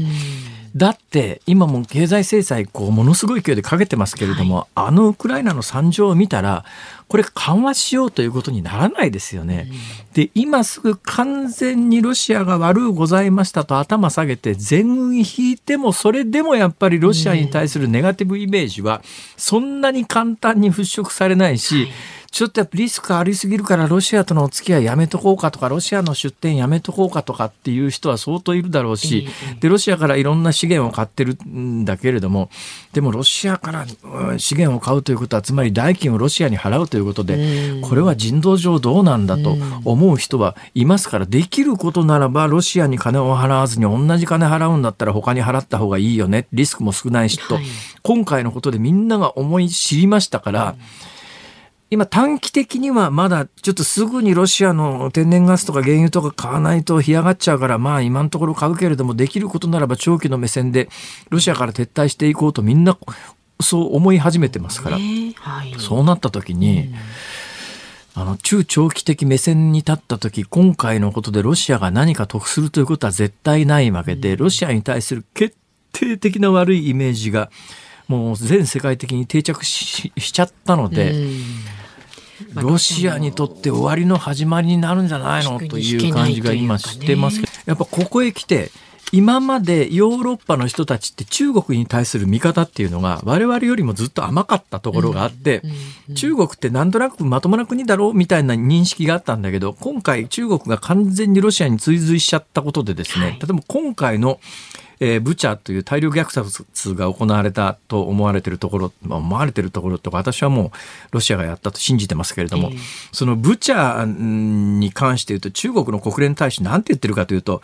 だって今も経済制裁こうものすごい勢いでかけてますけれども、はい、あのウクライナの惨状を見たらこれ緩和しようということにならないですよね。で今すぐ完全にロシアが悪うございましたと頭下げて全軍引いてもそれでもやっぱりロシアに対するネガティブイメージはそんなに簡単に払拭されないし、はいちょっとやっぱリスクありすぎるからロシアとのお付き合いやめとこうかとかロシアの出店やめとこうかとかっていう人は相当いるだろうし、でロシアからいろんな資源を買ってるんだけれどもでもロシアから資源を買うということはつまり代金をロシアに払うということでこれは人道上どうなんだと思う人はいますからできることならばロシアに金を払わずに同じ金払うんだったら他に払った方がいいよね。リスクも少ないしと、今回のことでみんなが思い知りましたから。今短期的にはまだちょっとすぐにロシアの天然ガスとか原油とか買わないと干上がっちゃうからまあ今のところ買うけれどもできることならば長期の目線でロシアから撤退していこうとみんなそう思い始めてますから、はい、そうなった時に、あの中長期的目線に立った時今回のことでロシアが何か得するということは絶対ないわけで、ロシアに対する決定的な悪いイメージがもう全世界的に定着しちゃったので。ロシアにとって終わりの始まりになるんじゃないの？という感じが今してますけど、やっぱここへ来て今までヨーロッパの人たちって中国に対する見方っていうのが我々よりもずっと甘かったところがあって、中国ってなんとなくまともな国だろうみたいな認識があったんだけど、今回中国が完全にロシアに追随しちゃったことでですね、例えば今回のえー、ブチャという大量虐殺が行われたと思われているところ、まあ、思われているところとか、私はもうロシアがやったと信じてますけれども、えー、そのブチャに関して言うと、中国の国連大使なんて言ってるかというと、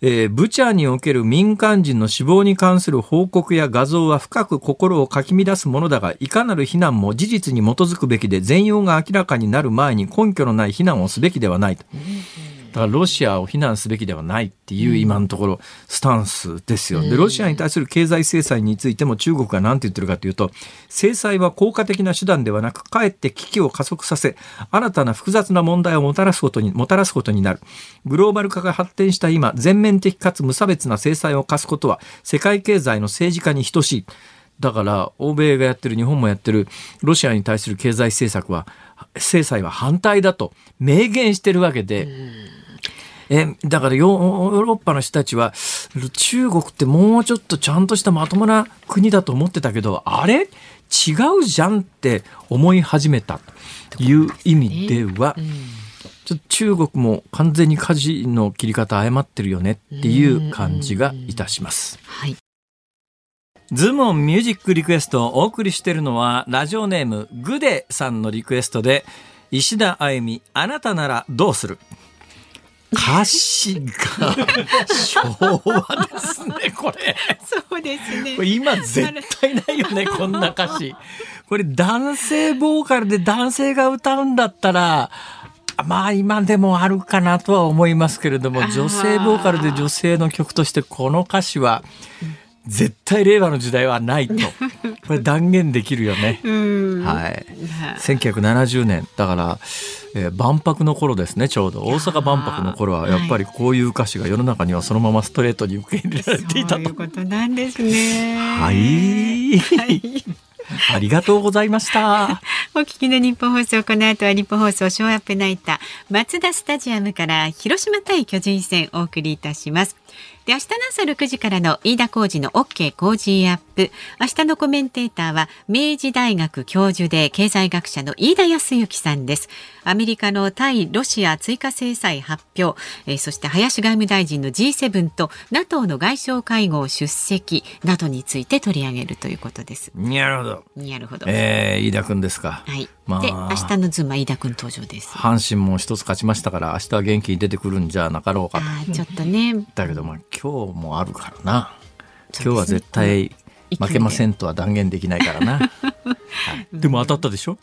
えー、ブチャにおける民間人の死亡に関する報告や画像は深く心をかき乱すものだが、いかなる非難も事実に基づくべきで、全容が明らかになる前に根拠のない非難をすべきではないと。だからロシアを非難すべきではないっていう今のところスタンスですよ。で、ロシアに対する経済制裁についても中国が何て言ってるかというと、制裁は効果的な手段ではなく、かえって危機を加速させ、新たな複雑な問題をもたらすことに、もたらすことになる。グローバル化が発展した今、全面的かつ無差別な制裁を課すことは、世界経済の政治家に等しい。だから欧米がやってる日本もやってるロシアに対する経済政策は制裁は反対だと明言してるわけでえだからヨーロッパの人たちは中国ってもうちょっとちゃんとしたまともな国だと思ってたけどあれ？違うじゃんって思い始めたという意味では、ちょっと中国も完全に舵の切り方誤ってるよねっていう感じがいたします。はい。ズームオンミュージックリクエストをお送りしているのはラジオネームグデさんのリクエストで石田あゆみあなたならどうする？歌詞が昭和ですね、これ。そうですね。今絶対ないよね、こんな歌詞。これ男性ボーカルで男性が歌うんだったら、まあ今でもあるかなとは思いますけれども、女性ボーカルで女性の曲としてこの歌詞は、絶対令和の時代はないと これ断言できるよね。はい、1970年だから、えー、万博の頃ですねちょうど大阪万博の頃はやっぱりこういう歌詞が世の中にはそのままストレートに受け入れられていたと。そういうことなんですね。はい、はいありがとうございました。お聞きの日本放送、この後は日本放送ショーアップナイター、松田スタジアムから広島対巨人戦お送りいたします。で明日の朝6時からの飯田浩二の OK 工事アップ。明日のコメンテーターは明治大学教授で経済学者の飯田康之さんです。アメリカの対ロシア追加制裁発表、えー、そして林外務大臣の G7 と NATO の外相会合出席。などについて取り上げるということです。なるほど。なるほど。えー、飯田君ですか。はいまあ、で明日のズームは飯田君登場です。阪神も一つ勝ちましたから明日は元気に出てくるんじゃなかろうかと。ちょっとね。だけどまあ今日もあるからな。今日は絶対負けませんとは断言できないからな、はい、でも当たったでしょ？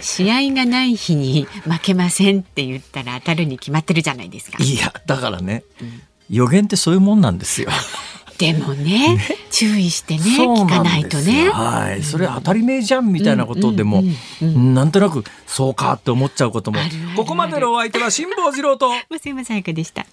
試合がない日に負けませんって言ったら当たるに決まってるじゃないですか。いやだからね、うん、予言ってそういうもんなんですよ でもね、ね、注意してね聞かないとね。はい。それ当たり前じゃんみたいなことでも、なんとなくそうかって思っちゃうことも。ここまでのお相手は辛坊治郎と。松山さやかでした